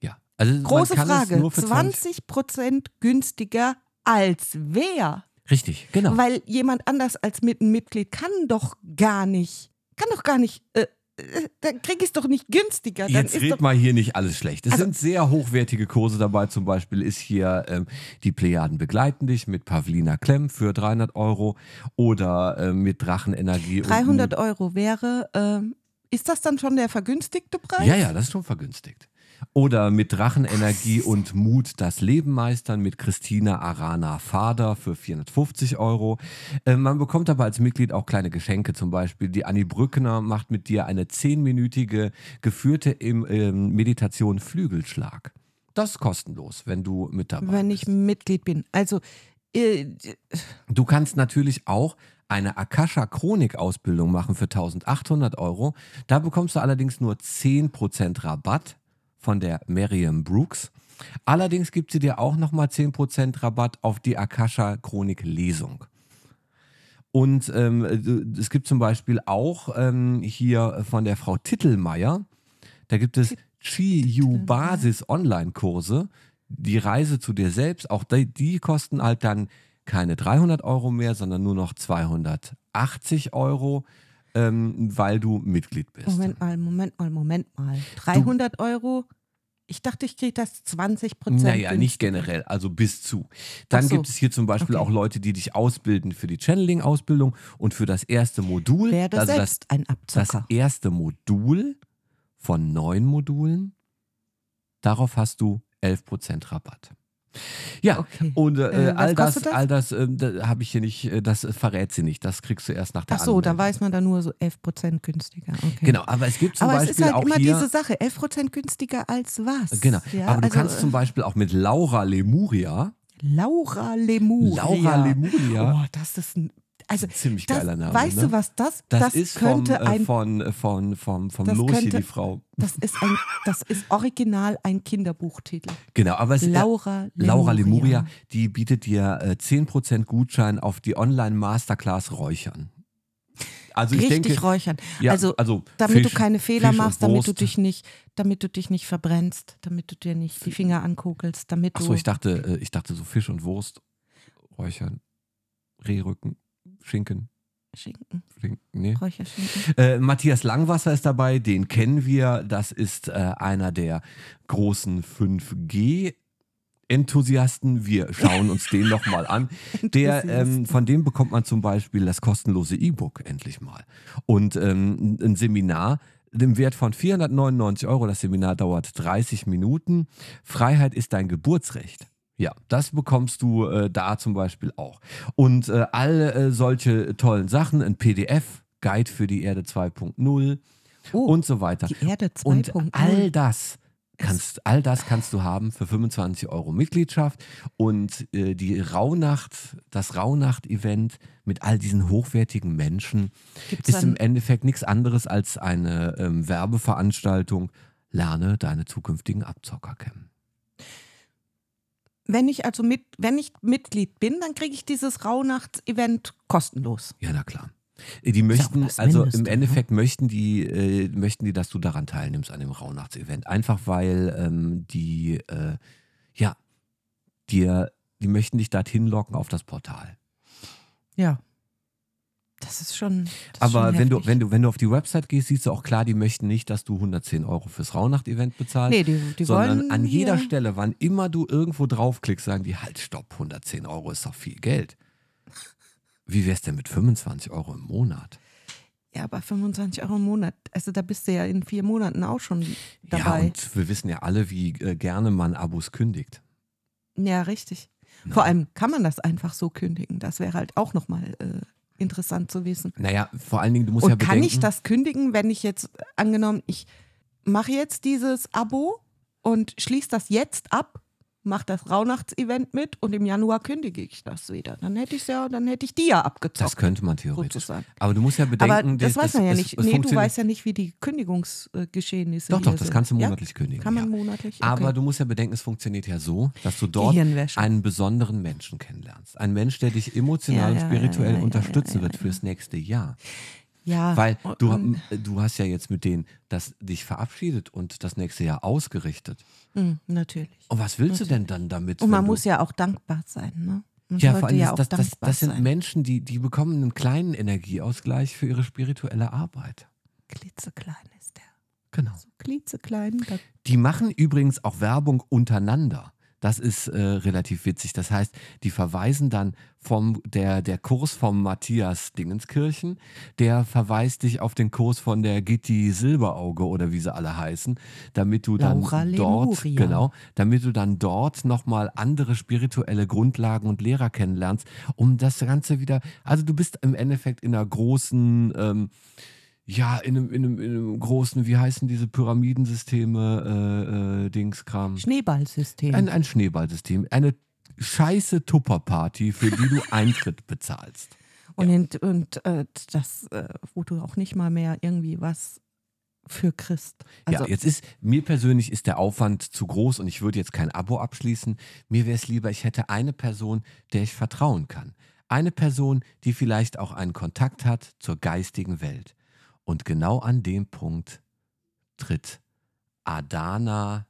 ja. Also Große Frage, Es nur für 20 20% günstiger als wer? Richtig, genau. Weil jemand anders als mit ein Mitglied kann doch gar nicht, kann doch gar nicht, äh, dann krieg ich es doch nicht günstiger. Dann Jetzt red mal hier nicht alles schlecht. Es Also- sind sehr hochwertige Kurse dabei. Zum Beispiel ist hier ähm, die Plejaden begleiten dich mit Pavlina Klemm für 300 Euro oder äh, mit Drachenenergie. und 300 Mut. Euro wäre, ähm, ist das dann schon der vergünstigte Preis? Ja, ja, das ist schon vergünstigt. Oder mit Drachenenergie und Mut das Leben meistern mit Christina Arana Fader für 450 Euro. Äh, man bekommt aber als Mitglied auch kleine Geschenke. Zum Beispiel die Annie Brückner macht mit dir eine zehnminütige geführte im, ähm, Meditation Flügelschlag. Das ist kostenlos, wenn du mit dabei Wenn bist. ich Mitglied bin. Also, äh, Du kannst natürlich auch eine Akasha-Chronik-Ausbildung machen für 1800 Euro. Da bekommst du allerdings nur 10% Rabatt von der Miriam Brooks. Allerdings gibt sie dir auch nochmal 10% Rabatt auf die Akasha-Chronik-Lesung. Und ähm, es gibt zum Beispiel auch ähm, hier von der Frau Tittelmeier, da gibt es Chi-U-Basis-Online-Kurse, die Reise zu dir selbst, auch die, die kosten halt dann keine 300 Euro mehr, sondern nur noch 280 Euro, ähm, weil du Mitglied bist. Moment mal, Moment mal, Moment mal. 300 Euro? Ich dachte, ich kriege das 20 Prozent. Naja, nicht generell, also bis zu. Dann so. gibt es hier zum Beispiel Okay. auch Leute, die dich ausbilden für die Channeling-Ausbildung und für das erste Modul. Werde also selbst das, ein das Abzocker. erste Modul von neun Modulen, darauf hast du 11% Rabatt. Ja, Okay. und äh, Äh, all das, das? all das äh, da habe ich hier nicht, äh, das verrät sie nicht. Das kriegst du erst nach der Ach so, da Anmeldung. weiß man dann nur so 11 Prozent günstiger. Okay. Genau, aber es gibt zum Aber Beispiel es ist halt auch immer hier. diese Sache, 11 Prozent günstiger als was? Genau, Ja, aber du also, kannst zum äh, Beispiel auch mit Laura Lemuria. Laura Lemuria. Laura Lemuria. Oh, das ist ein. Also, Ziemlich das, geiler Name. Weißt ne? du, was das? Das, ist könnte vom, äh, ein. von, von, vom, vom das Lochi, könnte- die Frau. Das ist ein, das ist original ein Kinderbuchtitel. Genau, aber es Laura äh, Laura Lemuria. Lemuria, die bietet dir äh, 10% Gutschein auf die Online-Masterclass Räuchern. Also ich Richtig denke, räuchern. Ja, also, also damit Fisch- du keine Fehler machst, damit du dich nicht, damit du dich nicht verbrennst, damit du dir nicht die Finger ankugelst, damit du. Achso, ich dachte, äh, ich dachte so Fisch und Wurst räuchern. Rehrücken, Schinken. Schinken, Schinken nee. Räucherschinken. Äh, Matthias Langwasser ist dabei, den kennen wir. Das ist äh, einer der großen 5G-Enthusiasten. Wir schauen uns den nochmal an. (laughs) Der, ähm, von dem bekommt man zum Beispiel das kostenlose E-Book endlich mal. Und ähm, ein Seminar im Wert von 499 Euro. Das Seminar dauert 30 Minuten. Freiheit ist dein Geburtsrecht. Ja, das bekommst du äh, da zum Beispiel auch. Und äh, all äh, solche tollen Sachen, ein PDF, Guide für die Erde 2.0 Oh, und so weiter. Die Erde Und 2.0. all das kannst, all das kannst du haben für 25 Euro Mitgliedschaft und äh, die Rauhnacht, das Rauhnacht-Event mit all diesen hochwertigen Menschen Gibt's ist im Endeffekt nichts anderes als eine ähm, Werbeveranstaltung. Lerne deine zukünftigen Abzocker kennen. Wenn ich also mit, wenn ich Mitglied bin, dann kriege ich dieses Rauhnachts-Event kostenlos. Ja, na klar. Die auch möchten, das also Mindeste, im ne? Endeffekt möchten die, äh, möchten die, dass du daran teilnimmst an dem Rauhnachts-Event. Einfach weil ähm, die, äh, ja, dir, die möchten dich dorthin locken auf das Portal. Ja. Das ist schon. Das ist Aber schon wenn du, wenn, du, wenn du auf die Website gehst, siehst du auch klar, die möchten nicht, dass du 110 Euro fürs Rauhnacht-Event bezahlst. Nee, die- die sondern wollen an jeder Stelle, wann immer du irgendwo draufklickst, sagen die, halt, stopp, 110 Euro ist doch viel Geld. Wie wär's denn mit 25 Euro im Monat? Ja, aber 25 Euro im Monat. Also da bist du ja in vier Monaten auch schon Ja, dabei. und wir wissen ja alle, wie äh, gerne man Abos kündigt. Ja, richtig. Vor allem kann man das einfach so kündigen. Das wäre halt auch nochmal äh, interessant zu wissen. Naja, vor allen Dingen, du musst Und ja kann bedenken, ich das kündigen, wenn ich jetzt, angenommen, ich mache jetzt dieses Abo und schließe das jetzt ab, mache das Rauhnachtsevent mit und im Januar kündige ich das wieder. Dann hätte ich ja, dann hätte ich die ja abgezockt. das könnte man theoretisch. sozusagen. Aber du musst ja bedenken, Aber das weiß man ja es- nicht. es nee, du weißt ja nicht, wie die Kündigungsgeschehnisse Doch, doch, das sind. kannst du Ja? monatlich kündigen. Kann man ja. monatlich? Okay. Aber du musst ja bedenken, es funktioniert ja so, dass du dort einen besonderen Menschen kennenlernst. Einen Mensch, der dich emotional Ja, ja, und spirituell ja, ja, unterstützen ja, ja, wird fürs nächste Jahr. ja, Weil du, du hast ja jetzt mit denen das dich verabschiedet und das nächste Jahr ausgerichtet. Hm, natürlich. Und was willst du denn dann damit? Und man muss ja auch dankbar sein, ne? Man ja, vor allem, ja das, das, das, sind sein. Menschen, die, die bekommen einen kleinen Energieausgleich für ihre spirituelle Arbeit. Klitzeklein ist der. Genau. So klitzeklein. Die machen übrigens auch Werbung untereinander. Das ist äh, relativ witzig. Das heißt, die verweisen dann vom der, der Kurs vom Matthias Dingenskirchen, der verweist dich auf den Kurs von der Gitti Silberauge oder wie sie alle heißen, damit du dann Laura dort Lemuria. genau, damit du dann dort nochmal andere spirituelle Grundlagen und Lehrer kennenlernst, um das Ganze wieder. Also du bist im Endeffekt in einer großen ähm, ja, in einem, in, einem, in einem großen, wie heißen diese Pyramidensysteme, äh, äh, Dingskram? Schneeballsystem. Ein, ein Schneeballsystem. Eine scheiße Tupperparty, für die du Eintritt bezahlst. Und, in, und äh, das, äh, wo du auch nicht mal mehr irgendwie was für Christ. Also, ja, jetzt ist, mir persönlich ist der Aufwand zu groß und ich würde jetzt kein Abo abschließen. Mir wäre es lieber, ich hätte eine Person, der ich vertrauen kann. Eine Person, die vielleicht auch einen Kontakt hat zur geistigen Welt. Und genau an dem Punkt tritt Adana,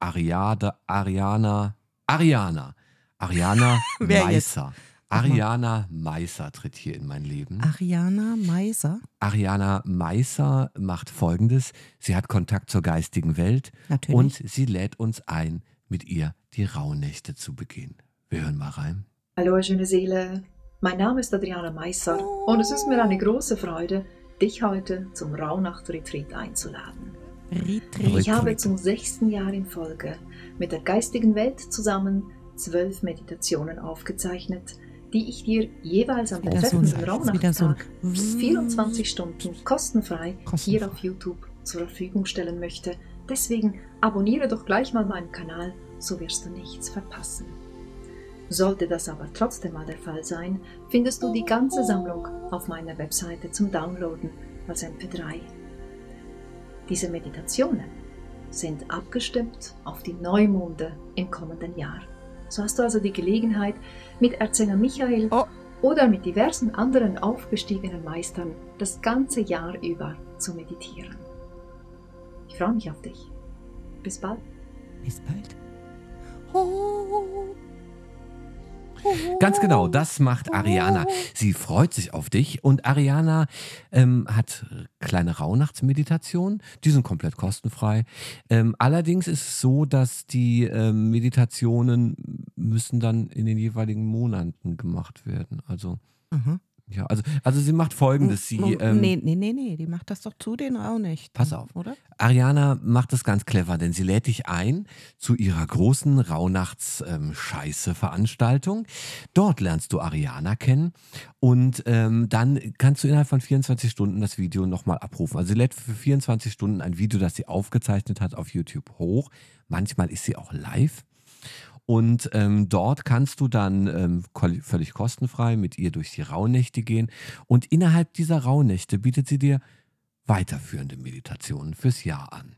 Ariade, Ariana, Ariana, Ariana? (laughs) Meiser. Ariana Meiser tritt hier in mein Leben. Ariana Meiser. Ariana Meiser macht folgendes: Sie hat Kontakt zur geistigen Welt Natürlich. und sie lädt uns ein, mit ihr die Rauhnächte zu begehen. Wir hören mal rein. Hallo, schöne Seele. Mein Name ist Adriana Meisser und es ist mir eine große Freude, dich heute zum Rauhnacht-Retreat einzuladen. Retreat. Ich habe zum sechsten Jahr in Folge mit der geistigen Welt zusammen zwölf Meditationen aufgezeichnet, die ich dir jeweils am so betreffenden so Rauhnachttag 24 Stunden kostenfrei Kostenfrei. hier auf YouTube zur Verfügung stellen möchte. Deswegen abonniere doch gleich mal meinen Kanal, so wirst du nichts verpassen. Sollte das aber trotzdem mal der Fall sein, findest du die ganze Sammlung auf meiner Webseite zum Downloaden als MP3. Diese Meditationen sind abgestimmt auf die Neumonde im kommenden Jahr. So hast du also die Gelegenheit, mit Erzähler Michael Oh. oder mit diversen anderen aufgestiegenen Meistern das ganze Jahr über zu meditieren. Ich freue mich auf dich. Bis bald. Bis bald. Oh. Ganz genau, das macht Ariana. Sie freut sich auf dich und Ariana ähm, hat kleine Rauhnachtsmeditationen, die sind komplett kostenfrei. Ähm, allerdings ist es so, dass die ähm, Meditationen müssen dann in den jeweiligen Monaten gemacht werden. Also Mhm. Ja, also, also sie macht folgendes. Sie, ähm, nee, nee, nee, nee, die macht das doch zu denen auch nicht. Pass auf. Oder? Ariana macht das ganz clever, denn sie lädt dich ein zu ihrer großen Rauhnachts-Scheiße-Veranstaltung. Dort lernst du Ariana kennen und ähm, dann kannst du innerhalb von 24 Stunden das Video nochmal abrufen. Also sie lädt für 24 Stunden ein Video, das sie aufgezeichnet hat, auf YouTube hoch. Manchmal ist sie auch live. Und ähm, dort kannst du dann ähm, völlig kostenfrei mit ihr durch die Rauhnächte gehen. Und innerhalb dieser Rauhnächte bietet sie dir weiterführende Meditationen fürs Jahr an.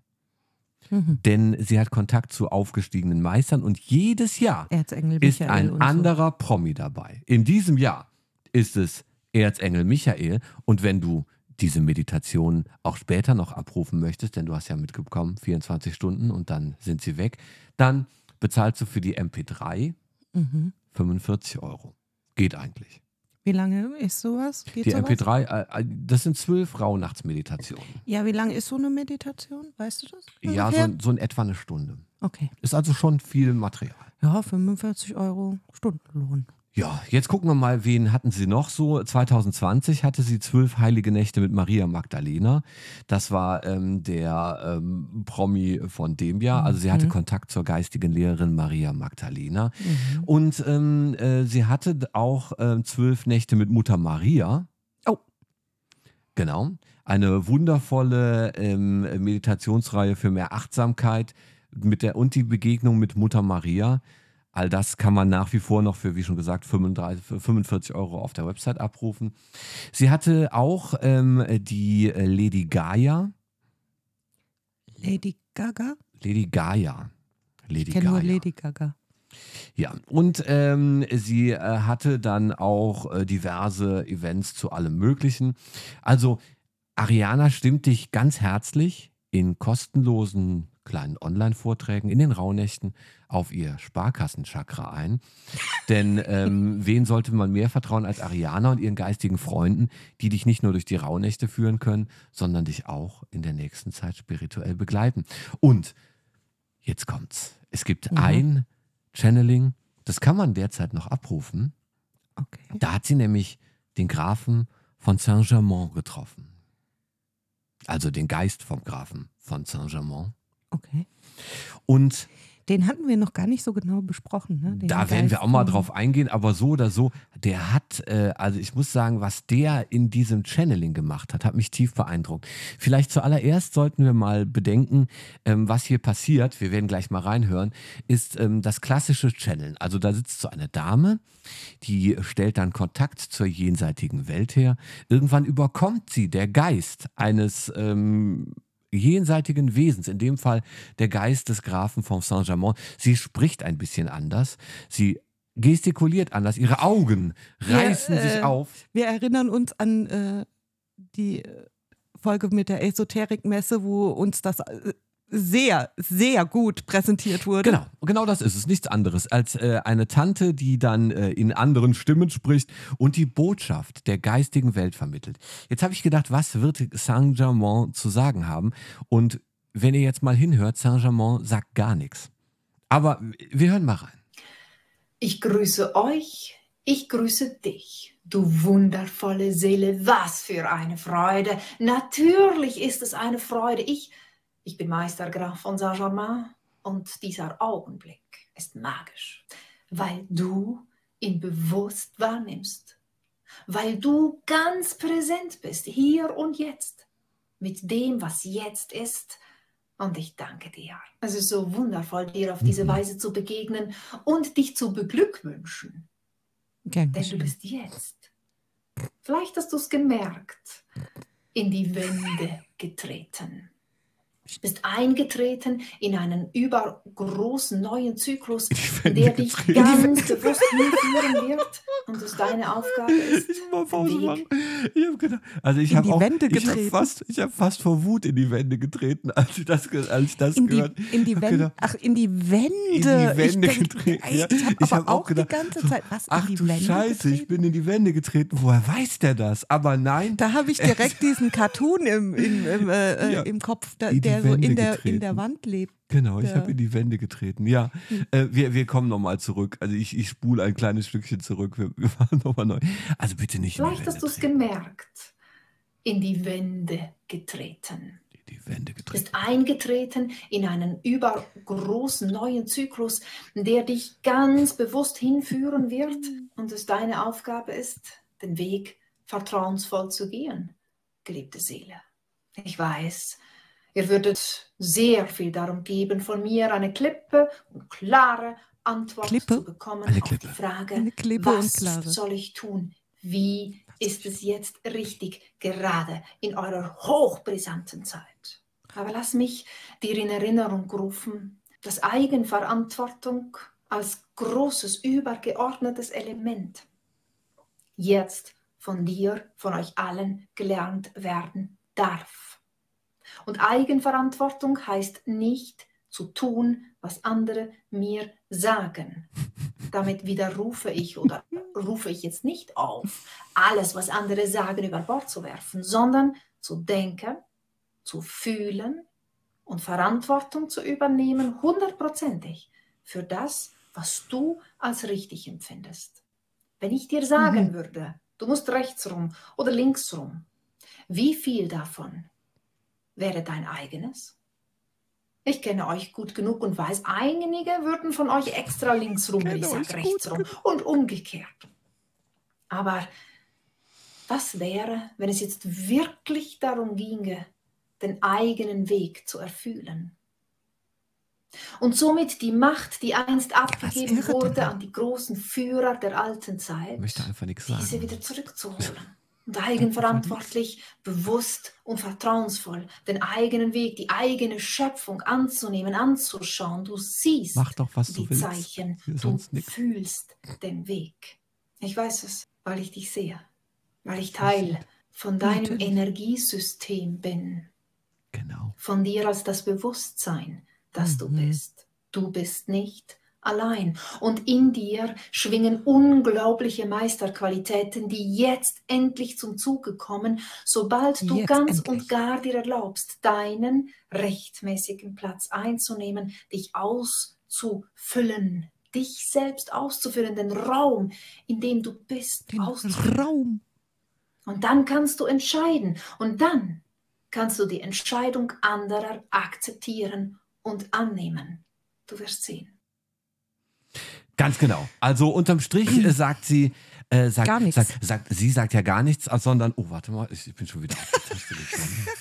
Mhm. Denn sie hat Kontakt zu aufgestiegenen Meistern und jedes Jahr Erzengel ist ein und so. anderer Promi dabei. In diesem Jahr ist es Erzengel Michael. Und wenn du diese Meditation auch später noch abrufen möchtest, denn du hast ja mitbekommen, 24 Stunden und dann sind sie weg, dann bezahlst du für die MP3 Mhm. 45 Euro. Geht eigentlich. Wie lange ist sowas? Geht Die sowas? MP3, äh, äh, das sind zwölf Rauhnachtsmeditationen. Ja, wie lange ist so eine Meditation? Weißt du das? Ja, so, so in etwa eine Stunde. Okay. Ist also schon viel Material. Ja, 45 Euro Stundenlohn. Ja, jetzt gucken wir mal, wen hatten sie noch so? 2020 hatte sie zwölf heilige Nächte mit Maria Magdalena. Das war ähm, der ähm, Promi von dem Jahr. Also sie hatte Mhm. Kontakt zur geistigen Lehrerin Maria Magdalena. Mhm. Und ähm, äh, sie hatte auch ähm, zwölf Nächte mit Mutter Maria. Oh. Genau. Eine wundervolle ähm, Meditationsreihe für mehr Achtsamkeit mit der, und die Begegnung mit Mutter Maria. All das kann man nach wie vor noch für, wie schon gesagt, 35, für 45 Euro auf der Website abrufen. Sie hatte auch ähm, die äh, Lady Gaia. Lady Gaga? Lady Gaia. Lady Ich kenne nur. Lady Gaga. Ja, und ähm, sie äh, hatte dann auch äh, diverse Events zu allem Möglichen. Also, Ariana stimmt dich ganz herzlich in kostenlosen kleinen Online-Vorträgen in den Rauhnächten auf ihr Sparkassenchakra ein. Denn ähm, (laughs) wen sollte man mehr vertrauen als Ariana und ihren geistigen Freunden, die dich nicht nur durch die Rauhnächte führen können, sondern dich auch in der nächsten Zeit spirituell begleiten. Und jetzt kommt's. Es gibt Mhm. ein Channeling, das kann man derzeit noch abrufen. Okay. Da hat sie nämlich den Grafen von Saint-Germain getroffen. Also den Geist vom Grafen von Saint-Germain. Okay. Und Den hatten wir noch gar nicht so genau besprochen. Ne? Da werden wir auch mal drauf eingehen, aber so oder so, der hat, äh, also ich muss sagen, was der in diesem Channeling gemacht hat, hat mich tief beeindruckt. Vielleicht zuallererst sollten wir mal bedenken, ähm, was hier passiert, wir werden gleich mal reinhören, ist ähm, das klassische Channeln. Also da sitzt so eine Dame, die stellt dann Kontakt zur jenseitigen Welt her. Irgendwann überkommt sie der Geist eines ähm, jenseitigen Wesens, in dem Fall der Geist des Grafen von Saint-Germain. Sie spricht ein bisschen anders, sie gestikuliert anders, ihre Augen reißen Wir, sich äh, auf. Wir erinnern uns an äh, die äh, Folge mit der Esoterikmesse, wo uns das äh, sehr, sehr gut präsentiert wurde. Genau, genau das ist es. Nichts anderes als äh, eine Tante, die dann äh, in anderen Stimmen spricht und die Botschaft der geistigen Welt vermittelt. Jetzt habe ich gedacht, was wird Saint-Germain zu sagen haben? Und wenn ihr jetzt mal hinhört, Saint-Germain sagt gar nichts. Aber wir hören mal rein. Ich grüße euch, ich grüße dich, du wundervolle Seele, was für eine Freude. Natürlich ist es eine Freude. Ich, ich bin Meister Graf von Saint-Germain und dieser Augenblick ist magisch, weil du ihn bewusst wahrnimmst, weil du ganz präsent bist, hier und jetzt, mit dem, was jetzt ist. Und ich danke dir. Es ist so wundervoll, dir auf diese Weise zu begegnen und dich zu beglückwünschen. Gern Denn du bist jetzt, vielleicht hast du es gemerkt, in die Wände getreten. Du bist eingetreten in einen übergroßen neuen Zyklus, der dich getreten. ganz bewusst hinführen wird und es deine Aufgabe ist, Mal Pause den machen. Ich hab gedacht, also ich In habe die auch, Wände ich hab getreten. fast, ich habe fast vor Wut in die Wände getreten, (laughs) als ich das, als ich das In die, gehört. in die Wände. gedacht, Ach, in die Wände. in die Wände ich denk, getreten. ja. Ich habe Ich aber hab auch, gedacht, die ganze Zeit, was, Ach in die du Wände Scheiße, getreten? ich bin in die Wände getreten. Woher weiß der das? Aber nein. Da habe ich (laughs) direkt diesen Cartoon im, im, im, äh, äh, Ja. im Kopf, die der so Wände in der, in der Wand lebt. Genau, ich habe in die Wände getreten. Ja, äh, wir, wir kommen nochmal zurück. Also ich, ich spule ein kleines Stückchen zurück. Wir, wir machen nochmal neu. Also bitte nicht in Vielleicht hast du es gemerkt, in die Wände getreten. Die Wände Du getreten. bist eingetreten in einen übergroßen neuen Zyklus, der dich ganz bewusst hinführen wird und es deine Aufgabe ist, den Weg vertrauensvoll zu gehen, geliebte Seele. Ich weiß, ihr würdet sehr viel darum geben, von mir eine klippe und klare Antwort Klippe? zu bekommen Eine auf Klippe. die Frage, was soll ich tun? Wie ist es jetzt richtig, gerade in eurer hochbrisanten Zeit? Aber lass mich dir in Erinnerung rufen, dass Eigenverantwortung als großes, übergeordnetes Element jetzt von dir, von euch allen gelernt werden darf. Und Eigenverantwortung heißt nicht zu tun, was andere mir sagen. Damit widerrufe ich oder (laughs) rufe ich jetzt nicht auf, alles, was andere sagen, über Bord zu werfen, sondern zu denken, zu fühlen und Verantwortung zu übernehmen, hundertprozentig, für das, was du als richtig empfindest. Wenn ich dir sagen Mhm. würde, du musst rechts rum oder links rum, wie viel davon wäre dein eigenes? Ich kenne euch gut genug und weiß, einige würden von euch extra links rum, wenn ich sage rechts rum und umgekehrt. Aber was wäre, wenn es jetzt wirklich darum ginge, den eigenen Weg zu erfüllen? Und somit die Macht, die einst abgegeben wurde an die großen Führer der alten Zeit, diese wieder zurückzuholen. Und eigenverantwortlich, bewusst und vertrauensvoll den eigenen Weg, die eigene Schöpfung anzunehmen, anzuschauen. Du siehst Mach doch, was die du willst. Zeichen, du nix. fühlst den Weg. Ich weiß es, weil ich dich sehe, weil ich Teil von deinem Natürlich. Energiesystem bin. Genau. Von dir als das Bewusstsein, das du bist. Du bist nicht allein. Und in dir schwingen unglaubliche Meisterqualitäten, die jetzt endlich zum Zuge kommen, sobald du Jetzt ganz endlich. und gar dir erlaubst, deinen rechtmäßigen Platz einzunehmen, dich auszufüllen, dich selbst auszufüllen, den Raum, in dem du bist, auszufüllen. Raum. Und dann kannst du entscheiden. Und dann kannst du die Entscheidung anderer akzeptieren und annehmen. Du wirst sehen. Ganz genau. Also unterm Strich äh, sagt sie, äh, sagt, Gar nichts. Sagt, sagt, sie sagt ja gar nichts, sondern, oh, warte mal, ich, ich bin schon wieder auf die Taste gekommen. (laughs)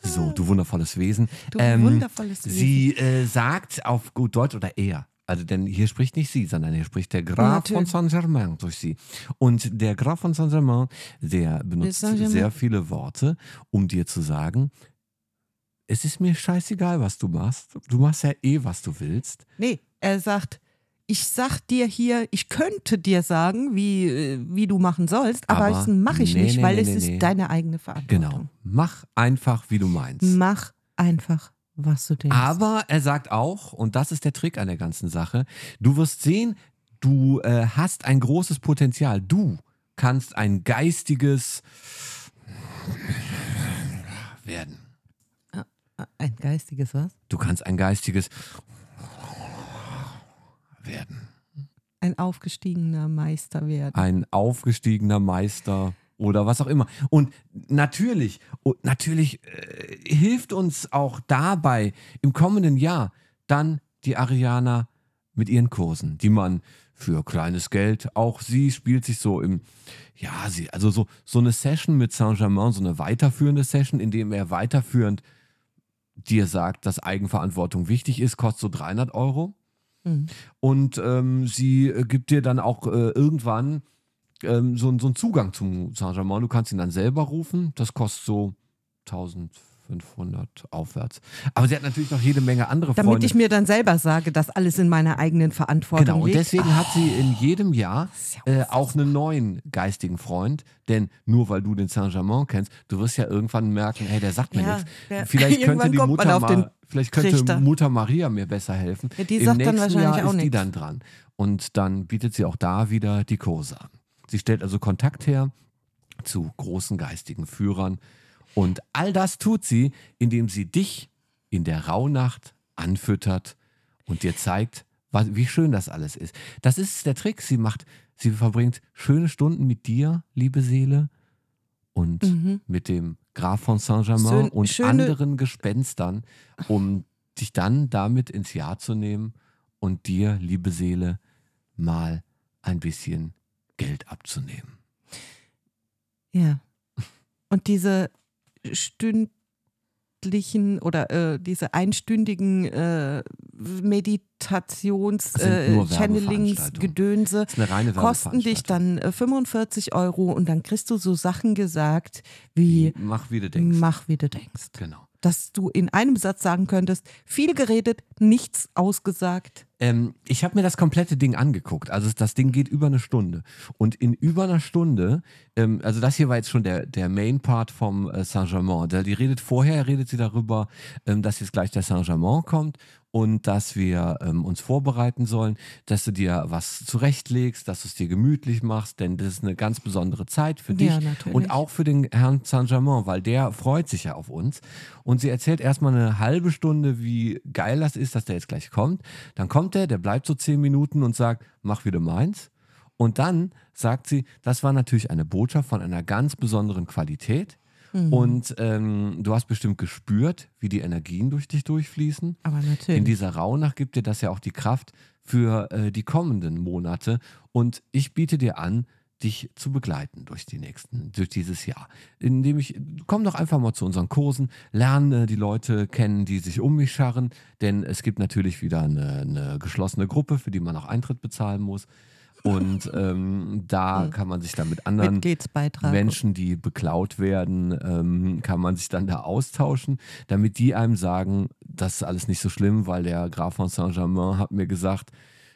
So, du wundervolles Wesen. Ähm, Du wundervolles Wesen. Sie äh, sagt auf gut Deutsch oder er, also denn hier spricht nicht sie, sondern hier spricht der Graf von Natürlich. Saint-Germain durch sie. Und der Graf von Saint-Germain, der benutzt sehr viele Worte, um dir zu sagen, es ist mir scheißegal, was du machst. Du machst ja eh, was du willst. Nee, er sagt, ich sag dir hier, ich könnte dir sagen, wie, äh, wie du machen sollst, aber, Aber das mache ich nee, nicht, nee, weil nee, es ist deine eigene Verantwortung. Genau. Mach einfach, wie du meinst. Mach einfach, was du denkst. Aber er sagt auch, und das ist der Trick an der ganzen Sache, du wirst sehen, du äh, hast ein großes Potenzial. Du kannst ein geistiges werden. Ein geistiges was? Du kannst ein geistiges werden. Ein aufgestiegener Meister werden. Ein aufgestiegener Meister oder was auch immer. Und natürlich, und natürlich äh, hilft uns auch dabei im kommenden Jahr dann die Ariana mit ihren Kursen, die man für kleines Geld, auch sie spielt sich so im, ja, sie, also so, so eine Session mit Saint-Germain, so eine weiterführende Session, in dem er weiterführend dir sagt, dass Eigenverantwortung wichtig ist, kostet so 300 Euro. Mhm. Und ähm, sie äh, gibt dir dann auch äh, irgendwann ähm, so, so einen Zugang zum Saint-Germain. Du kannst ihn dann selber rufen. Das kostet so 1500 aufwärts. Aber sie hat natürlich noch jede Menge andere Damit Freunde. ich mir dann selber sage, dass alles in meiner eigenen Verantwortung Genau, und liegt. deswegen hat sie in jedem Jahr äh, auch einen neuen geistigen Freund. Denn nur weil du den Saint-Germain kennst, du wirst ja irgendwann merken, hey, der sagt mir Ja, nichts. (laughs) der- Vielleicht könnte die Mutter mal, vielleicht könnte. Mutter Maria mir besser helfen. Ja, die Im sagt dann nächsten wahrscheinlich Jahr auch ist die nichts. dann dran. Und dann bietet sie auch da wieder die Kurse an. Sie stellt also Kontakt her zu großen geistigen Führern. Und all das tut sie, indem sie dich in der Rauhnacht anfüttert und dir zeigt, was, wie schön das alles ist. Das ist der Trick. Sie macht, sie verbringt schöne Stunden mit dir, liebe Seele, und Mhm. mit dem Graf von Saint-Germain Schön- und schöne- anderen Gespenstern, um dich dann damit ins Jahr zu nehmen und dir, liebe Seele, mal ein bisschen Geld abzunehmen. Ja. Und diese stündlichen oder äh, diese einstündigen äh, Meditations, Das sind äh, kosten dich dann äh, 45 Euro und dann kriegst du so Sachen gesagt wie Mach, wie du denkst. mach, wie du denkst. Genau. Dass du in einem Satz sagen könntest, viel geredet, nichts ausgesagt. Ähm, ich habe mir das komplette Ding angeguckt. Also das Ding geht über eine Stunde. Und in über einer Stunde, ähm, also das hier war jetzt schon der, der Main-Part vom äh, Saint-Germain. Die redet vorher, redet sie darüber, ähm, dass jetzt gleich der Saint-Germain kommt und dass wir ähm, uns vorbereiten sollen, dass du dir was zurechtlegst, dass du es dir gemütlich machst, denn das ist eine ganz besondere Zeit für dich Ja, und auch für den Herrn Saint-Germain, weil der freut sich ja auf uns. Und sie erzählt erstmal eine halbe Stunde, wie geil das ist, dass der jetzt gleich kommt. Dann kommt er, der bleibt so zehn Minuten und sagt, mach wieder meins. Und dann sagt sie, das war natürlich eine Botschaft von einer ganz besonderen Qualität. Mhm. Und ähm, du hast bestimmt gespürt, wie die Energien durch dich durchfließen. Aber natürlich. In dieser Rauhnacht gibt dir das ja auch die Kraft für äh, die kommenden Monate. Und ich biete dir an, dich zu begleiten durch die nächsten, durch dieses Jahr. Indem ich, komm doch einfach mal zu unseren Kursen, lerne die Leute kennen, die sich um mich scharren, denn es gibt natürlich wieder eine, eine geschlossene Gruppe, für die man auch Eintritt bezahlen muss. Und ähm, da Mhm. kann man sich dann mit anderen. Menschen, die beklaut werden, ähm, kann man sich dann da austauschen, damit die einem sagen, das ist alles nicht so schlimm, weil der Graf von Saint-Germain hat mir gesagt,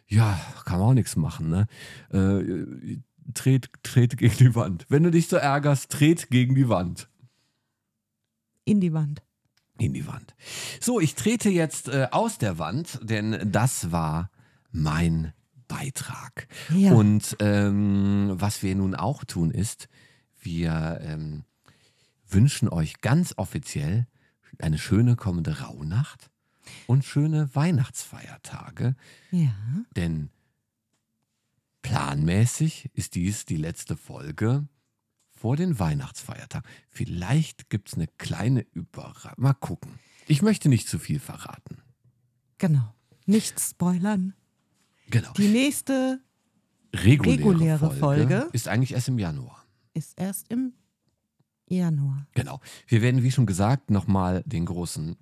ja, kann man auch nichts machen, ne? Äh, tret, tret gegen die Wand. Wenn du dich so ärgerst, tret gegen die Wand. In die Wand. In die Wand. So, ich trete jetzt äh, aus der Wand, denn das war mein Beitrag. Ja. Und ähm, was wir nun auch tun ist, wir ähm, wünschen euch ganz offiziell eine schöne kommende Rauhnacht und schöne Weihnachtsfeiertage. Ja. Denn planmäßig ist dies die letzte Folge vor den Weihnachtsfeiertagen. Vielleicht gibt es eine kleine Überraschung. Mal gucken. Ich möchte nicht zu viel verraten. Genau. Nicht spoilern. Genau. Die nächste Reguläre, reguläre Folge, Folge. ist eigentlich erst im Januar. ist erst im Januar. Genau. Wir werden, wie schon gesagt, nochmal den großen.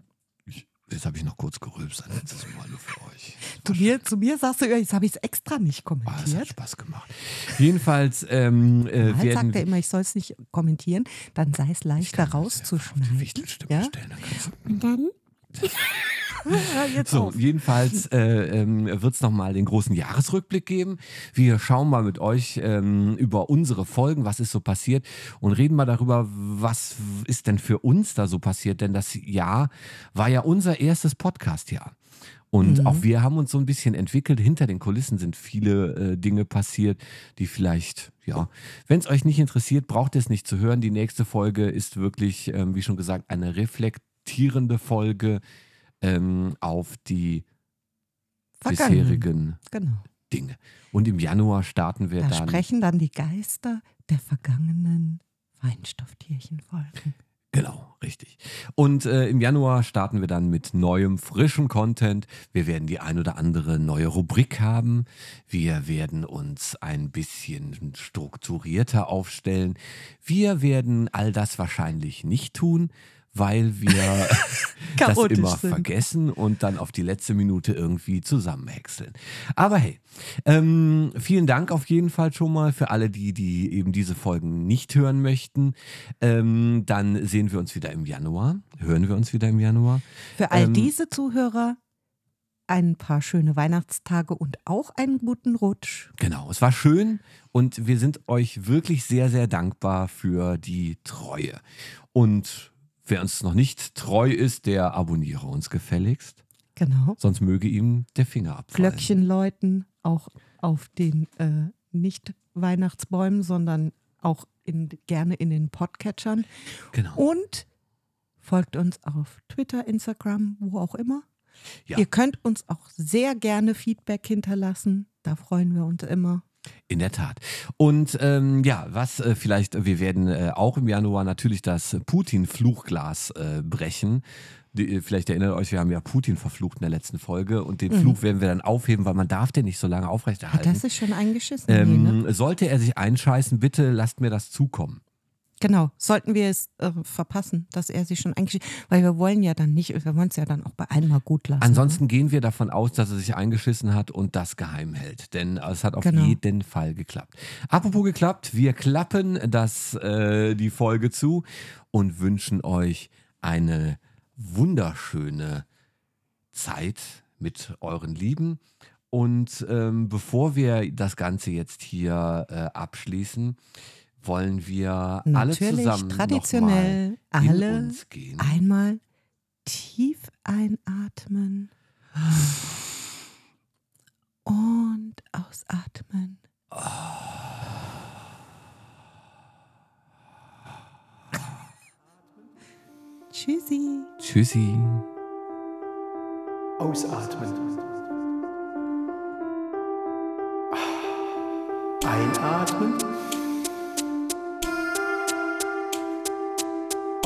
Jetzt habe ich noch kurz gerülpst, ein letztes Mal nur für euch. Zu mir, zu mir sagst du, ja, jetzt habe ich es extra nicht Ah, das hat kommentiert. Spaß gemacht. Jedenfalls ähm, äh, Mal werden sagt er immer, ich soll es nicht kommentieren, dann sei es leichter rauszuschneiden. Ja? Und dann? (laughs) Ja, (laughs) jetzt So, auf. jedenfalls (laughs) äh, ähm, wird es nochmal den großen Jahresrückblick geben. Wir schauen mal mit euch ähm, über unsere Folgen, was ist so passiert und reden mal darüber, was ist denn für uns da so passiert. Denn das Jahr war ja unser erstes Podcast-Jahr. Und Mhm. auch wir haben uns so ein bisschen entwickelt. Hinter den Kulissen sind viele äh, Dinge passiert, die vielleicht, ja, wenn es euch nicht interessiert, braucht ihr es nicht zu hören. Die nächste Folge ist wirklich, ähm, wie schon gesagt, eine reflektierende Folge ähm, auf die Vergangenen. bisherigen Genau. Dinge. Und im Januar starten wir Da dann. sprechen dann die Geister der vergangenen Feinstofftierchenfolgen. Genau, richtig. Und äh, im Januar starten wir dann mit neuem, frischem Content. Wir werden die ein oder andere neue Rubrik haben. Wir werden uns ein bisschen strukturierter aufstellen. Wir werden all das wahrscheinlich nicht tun, weil wir (laughs) das immer sind. vergessen und dann auf die letzte Minute irgendwie zusammenhäckseln. Aber hey, ähm, vielen Dank auf jeden Fall schon mal für alle, die, die eben diese Folgen nicht hören möchten. Ähm, dann sehen wir uns wieder im Januar. Hören wir uns wieder im Januar. Für all Ähm, diese Zuhörer ein paar schöne Weihnachtstage und auch einen guten Rutsch. Genau, es war schön und wir sind euch wirklich sehr, sehr dankbar für die Treue. Und wer uns noch nicht treu ist, der abonniere uns gefälligst. Genau. Sonst möge ihm der Finger abfallen. Glöckchen läuten, auch auf den äh, nicht Weihnachtsbäumen, sondern auch in, gerne in den Podcatchern. Genau. Und folgt uns auf Twitter, Instagram, wo auch immer. Ja. Ihr könnt uns auch sehr gerne Feedback hinterlassen. Da freuen wir uns immer. In der Tat. Und ähm, ja, was äh, vielleicht, wir werden äh, auch im Januar natürlich das Putin-Fluchglas äh, brechen. Die, äh, vielleicht erinnert euch, wir haben ja Putin verflucht in der letzten Folge und den Mhm. Fluch werden wir dann aufheben, weil man darf den nicht so lange Hat aufrechterhalten. das sich schon eingeschissen? nee, ne? ähm, sollte er sich einscheißen, bitte lasst mir das zukommen. Genau, sollten wir es äh, verpassen, dass er sich schon eingeschrieben weil wir wollen ja dann nicht, wir wollen es ja dann auch bei einmal gut lassen. Ansonsten gehen wir davon aus, dass er sich eingeschissen hat und das geheim hält. Denn es hat auf Genau. jeden Fall geklappt. Apropos geklappt, wir klappen das, äh, die Folge zu und wünschen euch eine wunderschöne Zeit mit euren Lieben. Und ähm, bevor wir das Ganze jetzt hier äh, abschließen, wollen wir alle Natürlich zusammen traditionell noch mal in alle uns gehen. einmal tief einatmen und ausatmen. Tschüssi. Tschüssi. Ausatmen. Einatmen.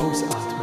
Ausatmen.